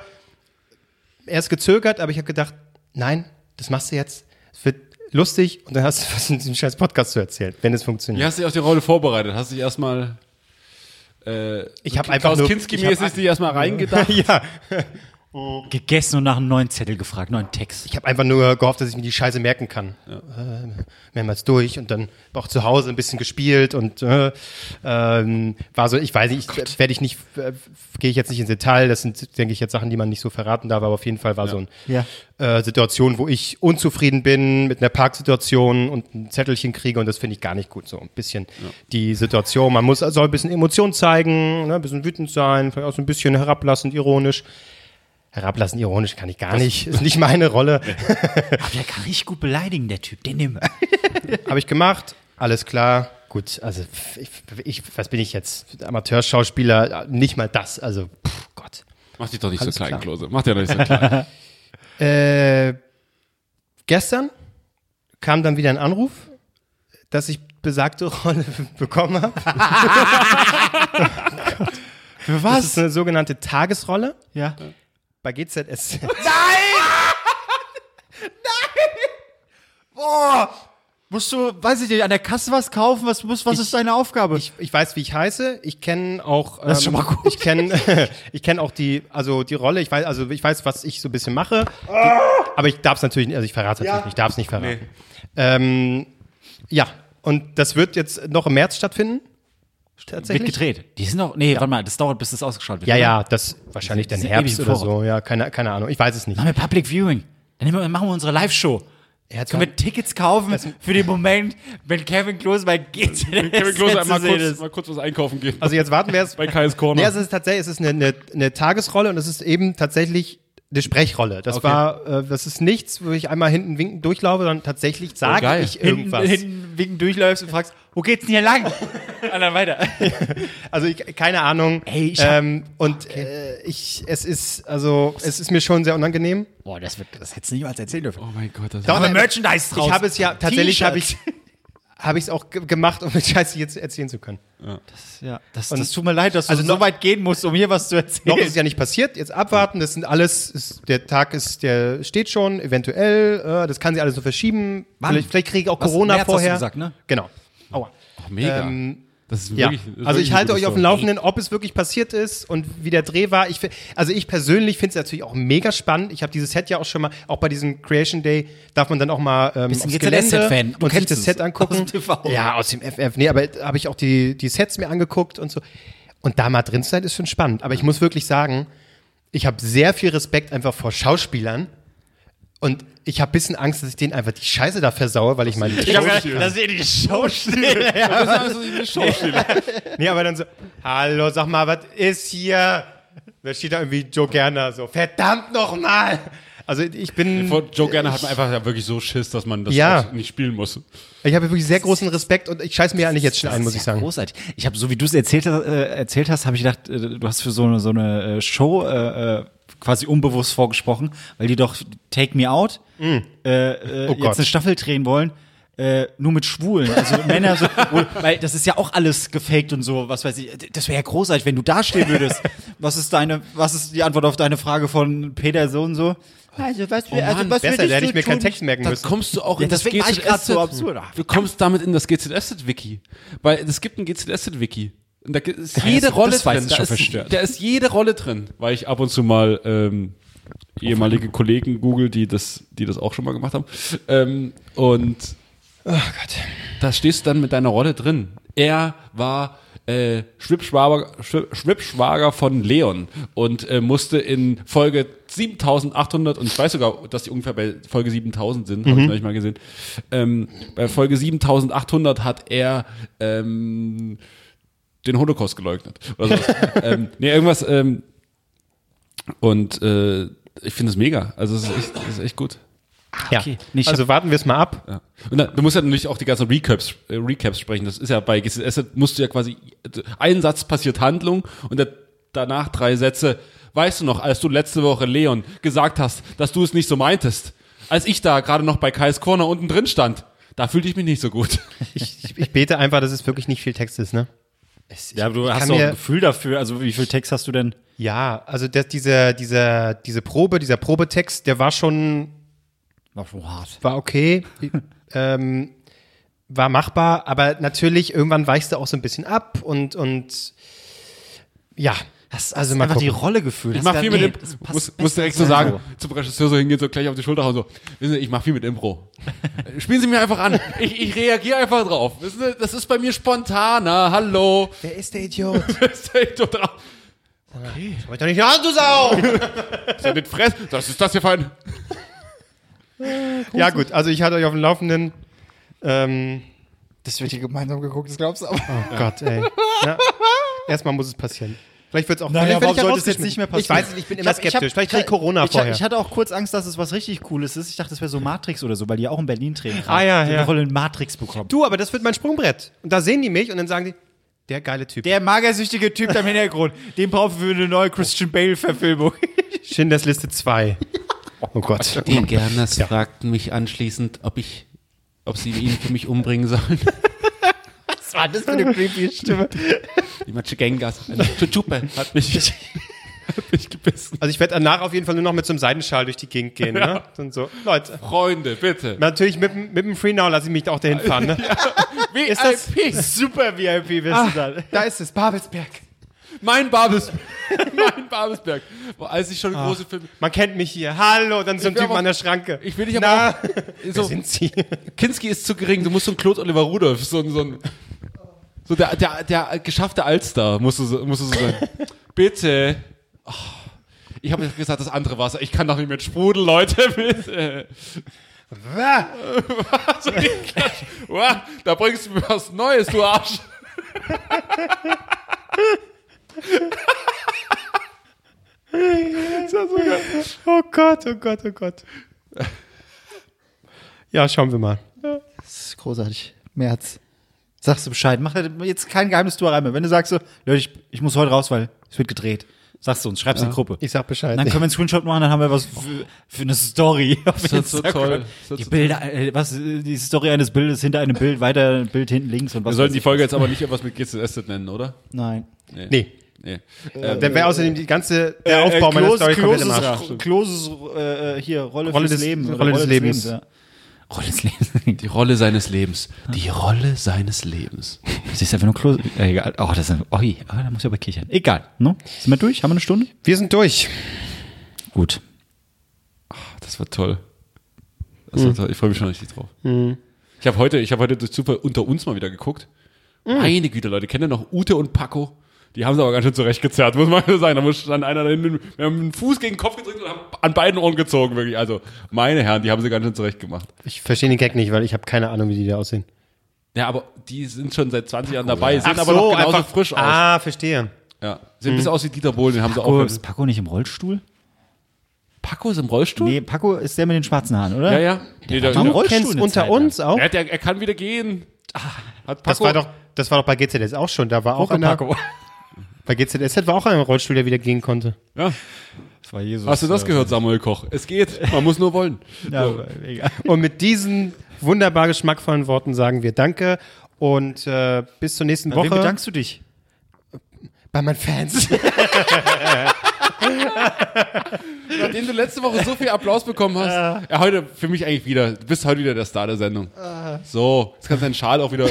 erst gezögert, aber ich habe gedacht, nein, das machst du jetzt. Es wird lustig und dann hast du was in diesem scheiß Podcast zu erzählen, wenn es Wie funktioniert. hast du dich auf die Rolle vorbereitet? Hast du dich erstmal äh, Ich hab einfach Klaus nur- Kinski-mäßig ich hab- dich erstmal reingedacht? ja, Gegessen und nach einem neuen Zettel gefragt, neuen Text. Ich habe einfach nur gehofft, dass ich mir die Scheiße merken kann. Äh, mehrmals durch und dann auch zu Hause ein bisschen gespielt und äh, ähm, war so, ich weiß nicht, ich, werde ich nicht, äh, gehe ich jetzt nicht ins Detail, das sind, denke ich, jetzt Sachen, die man nicht so verraten darf, aber auf jeden Fall war so Ja. eine äh, Situation, wo ich unzufrieden bin mit einer Parksituation und ein Zettelchen kriege und das finde ich gar nicht gut. So ein bisschen die Situation, man muss, soll ein bisschen Emotion zeigen, ne, ein bisschen wütend sein, vielleicht auch so ein bisschen herablassend, ironisch. Herablassend, ironisch kann ich gar nicht, ist nicht meine Rolle. Aber der kann richtig gut beleidigen, der Typ. Den wir. Habe ich gemacht, alles klar. Gut, also ich, ich, was bin ich jetzt? Amateurschauspieler, nicht mal das. Also, pff, Gott. Mach dich doch nicht Alles so klein, klar. Klose. Mach dir doch nicht so klein. Äh, gestern kam dann wieder ein Anruf, dass ich besagte Rolle bekommen habe. Für Das ist eine sogenannte Tagesrolle Ja. Bei GZS. Boah! Musst du, weiß ich nicht, an der Kasse was kaufen? Was, muss, was ist deine Aufgabe? Ich, ich weiß, wie ich heiße. Ich kenne auch. Ähm, Das ist schon mal gut. Ich kenne, ich kenne auch die, also die Rolle. Ich weiß, also ich weiß, was ich so ein bisschen mache. Die, aber ich darf es natürlich, nicht- also ich verrate es natürlich nicht. Ich darf es nicht verraten. Ähm, ja, und das wird jetzt noch im März stattfinden. Wird Tatsächlich. gedreht. Die sind noch, nee, warte mal, das dauert, bis das ausgeschaltet wird. Ja, oder? ja, das wahrscheinlich dann sind Herbst oder so. Ja, keine, keine Ahnung. Ich weiß es nicht. Machen wir Public Viewing. Dann machen wir unsere Live-Show. Er Können wir Tickets kaufen für den Moment, wenn Kevin Klose bei GZS Kevin Klose einmal kurz, mal kurz was einkaufen gehen. Also jetzt warten wir es. bei Kai's Corner. Nee, es ist tatsächlich, es ist eine, eine, eine Tagesrolle und es ist eben tatsächlich eine Sprechrolle. Das war, äh, das ist nichts, wo ich einmal hinten winkend durchlaufe, sondern tatsächlich sage geil. ich Hinten, irgendwas. hinten winken durchläufst und fragst, wo geht's denn hier lang? und dann weiter. Also ich, keine Ahnung. Ey, ich hab- ähm, und äh, ich, es ist, also es ist mir schon sehr unangenehm. Boah, das, wird, das hättest du niemals erzählen dürfen. oh mein Gott, das Doch, Aber äh, Merchandise draus. Ich habe es ja tatsächlich habe ich habe ich es auch ge gemacht, um mit Scheiße jetzt erzählen zu können. Ja, das, Und- das tut mir leid, dass du Also so noch- weit gehen musst, um hier was zu erzählen. Noch ist es ja nicht passiert. Jetzt abwarten. Das sind alles. Ist, der Tag ist, der steht schon. Eventuell. Äh, das kann sich alles so verschieben. Wann? Vielleicht, vielleicht kriege ich auch Was? Corona März hast du vorher. gesagt, ne? Genau. Aua. oh, mega. Ähm, das ist Ja, wirklich, ist also ich halte euch auf dem. Laufenden, ob es wirklich passiert ist und wie der Dreh war. Ich, also ich persönlich finde es natürlich auch mega spannend. Ich habe dieses Set ja auch schon mal, auch bei diesem Creation Day darf man dann auch mal ähm, Bist ein aufs. Gelände Du und sich das Set angucken. aus dem TV. Ja, aus dem FF. Nee, aber habe ich auch die, die Sets mir angeguckt und so. Und da mal drin zu sein, ist schon spannend. Aber ich muss wirklich sagen, ich habe sehr viel Respekt einfach vor Schauspielern. Und ich habe ein bisschen Angst, dass ich denen einfach die Scheiße da versaue, weil ich meine, Ich hab gedacht, das ist eh die Schauspieler. Das ist also eine Schauspieler. Nee, aber dann so, hallo, sag mal, was ist hier? Da steht da irgendwie Joe Gerner so, verdammt nochmal. Also ich bin, Vor Joe Gerner hat man einfach ja wirklich so Schiss, dass man das Ja. nicht spielen muss. ich habe wirklich sehr großen Respekt und ich scheiß mir eigentlich jetzt schon ein, muss ich sagen. Großartig. Ich habe, so wie du es erzählt, hast, äh, erzählt hast, habe ich gedacht, äh, du hast für so eine, so eine äh, Show äh, äh, quasi unbewusst vorgesprochen, weil die doch Take Me Out äh, äh, Oh Gott. jetzt eine Staffel drehen wollen. Äh, nur mit Schwulen, also Männer so, weil das ist ja auch alles gefaked und so, was weiß ich. Das wäre ja großartig, wenn du da stehen würdest. Was ist deine, was ist die Antwort auf deine Frage von Peter so und so? Also was, wir, also, was Besser, da hätte ich mir keinen Text merken müssen. kommst du auch Ja, in das grad so GZSZ. absurd. Du kommst damit in das GZSZ-Wiki. Weil es gibt ein GZSZ-Wiki. Und da ist jede das- Rolle das drin. Da ist, verstört. da ist jede Rolle drin, weil ich ab und zu mal ähm, ehemalige Kollegen google, die das, die das auch schon mal gemacht haben. Ähm, und Oh Gott. da stehst du dann mit deiner Rolle drin. Er war äh, Schwippschwager, Schwi- Schwippschwager von Leon und äh, musste in Folge 7800, und ich weiß sogar, dass die ungefähr bei Folge 7000 sind, habe ich neulich mal gesehen. Ähm, bei Folge 7800 hat er ähm, den Holocaust geleugnet. Oder so. ähm, nee, irgendwas. Ähm, und äh, ich finde es mega. Also es ist echt, es ist echt gut. Ja. Nee, ich also warten wir es mal ab. Ja. Und dann, du musst ja natürlich auch die ganzen Recaps, äh, Recaps sprechen. Das ist ja bei GCS, musst du ja quasi, ein Satz passiert Handlung und der, danach drei Sätze. Weißt du noch, als du letzte Woche Leon gesagt hast, dass du es nicht so meintest, als ich da gerade noch bei Kais Corner unten drin stand, da fühlte ich mich nicht so gut. Ich, ich, ich bete einfach, dass es wirklich nicht viel Text ist, ne? Ja, aber du hast mir- ein Gefühl dafür. Also, wie viel Text hast du denn? Ja, also das, diese, diese, diese Probe, dieser Probetext, der war schon, War schon hart. war okay, ähm, war machbar, aber natürlich irgendwann weichst du auch so ein bisschen ab und, und ja, Hast also mal einfach die gucken. Rolle gefühlt. Ich mach viel mit nee, Impro. das Muss, muss direkt so sagen, zum Regisseur so hingehen, so gleich auf die Schulter hauen, so, wissen Sie, ich mach viel mit Impro. Spielen Sie mir einfach an. Ich, ich reagiere einfach drauf. Wissen Sie, das ist bei mir spontaner. Hallo. wer ist der Idiot? Ist echt so drauf. Schau ich doch nicht an, du Sau! Ist ja nicht fress. Was ist das hier für ein... ja gut, also ich halte euch auf dem Laufenden. Ähm, Das wird hier gemeinsam geguckt, das glaubst du aber. oh Gott, ey. Ja. Erstmal muss es passieren. Vielleicht wird es auch Naja, warum ich ja sollte es jetzt nicht mehr Ich passieren? weiß nicht, ich bin Ich immer hab- ich hab- skeptisch. Vielleicht krieg ich Corona ich, vorher. Ich hatte auch kurz Angst, dass es was richtig Cooles ist. Ich dachte, das wäre so Matrix oder so, weil die auch in Berlin drehen. Ah, ja, die ja. eine Rolle in Matrix bekommen. du, aber das wird mein Sprungbrett. Und da sehen die mich und dann sagen die, der geile Typ. Der magersüchtige Typ da im Hintergrund, den brauchen wir für eine neue Christian Bale-Verfilmung. Schindlers Liste 2. Oh Gott. Die Gerners fragten mich anschließend, ob ich, ob sie ihn für mich umbringen sollen. Was war das für eine creepy Stimme? Die Machigengas. Eine Chuchupe hat mich, hat mich gebissen. Also ich werde danach auf jeden Fall nur noch mit so einem Seidenschal durch die Gegend gehen. Ne? Und so. Leute. Freunde, bitte. Natürlich mit, dem- mit dem Free Now lasse ich mich auch dahin fahren. Ne? Wie Ist das- Super VIP wirst Ah, du dann. da ist es, Babelsberg. Mein Babelsberg. mein Babelsberg. Boah, als ich schon Ah. große Filme. Man kennt mich hier. Hallo, dann so ein Typ an der Schranke. Ich will dich Na, aber auch. wer So, sind Sie? Kinski ist zu gering. Du musst so ein Claude Oliver Rudolph, so ein, so ein so der, der, der geschaffte Allstar musst du, so- musst du so sein. Bitte. Oh, ich habe gesagt, das andere Wasser. Ich kann doch nicht mit Sprudel, Leute. Bitte. Da bringst du mir was Neues, du Arsch. Oh Gott, oh Gott, oh Gott. Ja, schauen wir mal. Das ist großartig. März. Sagst du Bescheid. Mach jetzt kein Geheimnis du rein mehr. Wenn du sagst so, Leute, ich, ich muss heute raus, weil es wird gedreht. Sagst du uns, schreib's in die Gruppe. Ich sag Bescheid. Dann können wir einen Screenshot machen, dann haben wir was für, für eine Story. Auf Das ist so toll. Das Die Bilder, äh, was, die Story eines Bildes hinter einem Bild, weiter ein Bild hinten links und was. Wir sollten die. Folge jetzt aber nicht etwas mit GCS nennen, oder? Nein. nee. Nee. Dann wäre außerdem die ganze, der Äh, Aufbau meiner Kloses- Story komplett im Kloses- Arsch. Kloses, äh, äh, hier, Rolle, Rolle fürs des- Leben. Rolle des Lebens. ja. Rolle des Lebens. Die Rolle seines Lebens. Die Rolle seines Lebens. Das ist einfach nur Klose. Äh, egal. Oh, das ist, oi, oh, da muss ich aber kichern. Egal. Ne? Sind wir durch? Haben wir eine Stunde? Wir sind durch. Gut. Das war toll. Das war toll. Ich freue mich schon richtig drauf. Ich habe heute, ich habe heute durch Zufall unter uns mal wieder geguckt. Meine Güte, Leute, kennt ihr noch Ute und Paco? Die haben sie aber ganz schön zurechtgezerrt, muss man sagen. Da muss stand einer da hinten, wir haben den Fuß gegen den Kopf gedrückt und haben an beiden Ohren gezogen, wirklich. Also, meine Herren, die haben sie ganz schön zurecht gemacht. Ich verstehe den Gag nicht, weil ich habe keine Ahnung, wie die da aussehen. Ja, aber die sind schon seit 20 Jahren dabei, sehen aber noch genauso frisch aus. Ah, verstehe. Ja, sehen ein bisschen aus wie Dieter Bohlen, den haben sie Paco, auch. ist Paco nicht im Rollstuhl? Paco ist im Rollstuhl? Nee, Paco ist der mit den schwarzen Haaren, oder? Ja, ja. Nee, der, war im Du Rollstuhl kennst unter Zeit uns auch? Ja, der, er kann wieder gehen. Hat Paco, Das war doch, das war doch bei GZS auch schon. Da war auch einer. Paco. Bei GZS war auch im Rollstuhl, der wieder gehen konnte. Ja. Das war Jesus. Hast du das gehört, Samuel Koch? Es geht. Man muss nur wollen. Ja, So. egal. Und mit diesen wunderbar geschmackvollen Worten sagen wir Danke und äh, bis zur nächsten Bei wem Woche bedankst du dich? bei meinen Fans. Nachdem du letzte Woche so viel Applaus bekommen hast. Ja, heute für mich eigentlich wieder. Du bist heute wieder der Star der Sendung. So, jetzt kannst du deinen Schal auch wieder.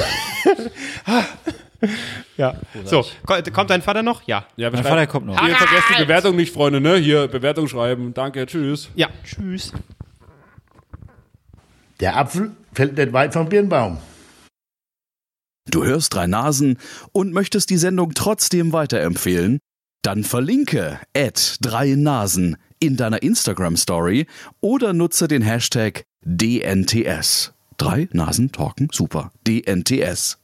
Ja. So, ko- kommt dein Vater noch? Ja. Ja, Mein Vater kommt noch. Hier, vergesst die Bewertung nicht, Freunde, ne? Hier, Bewertung schreiben. Danke, tschüss. Ja. Tschüss. Der Apfel fällt nicht weit vom Birnbaum. Du hörst drei Nasen und möchtest die Sendung trotzdem weiterempfehlen? Dann verlinke at drei Nasen in deiner Instagram Story oder nutze den Hashtag DNTS. Drei Nasen talken super. DNTS.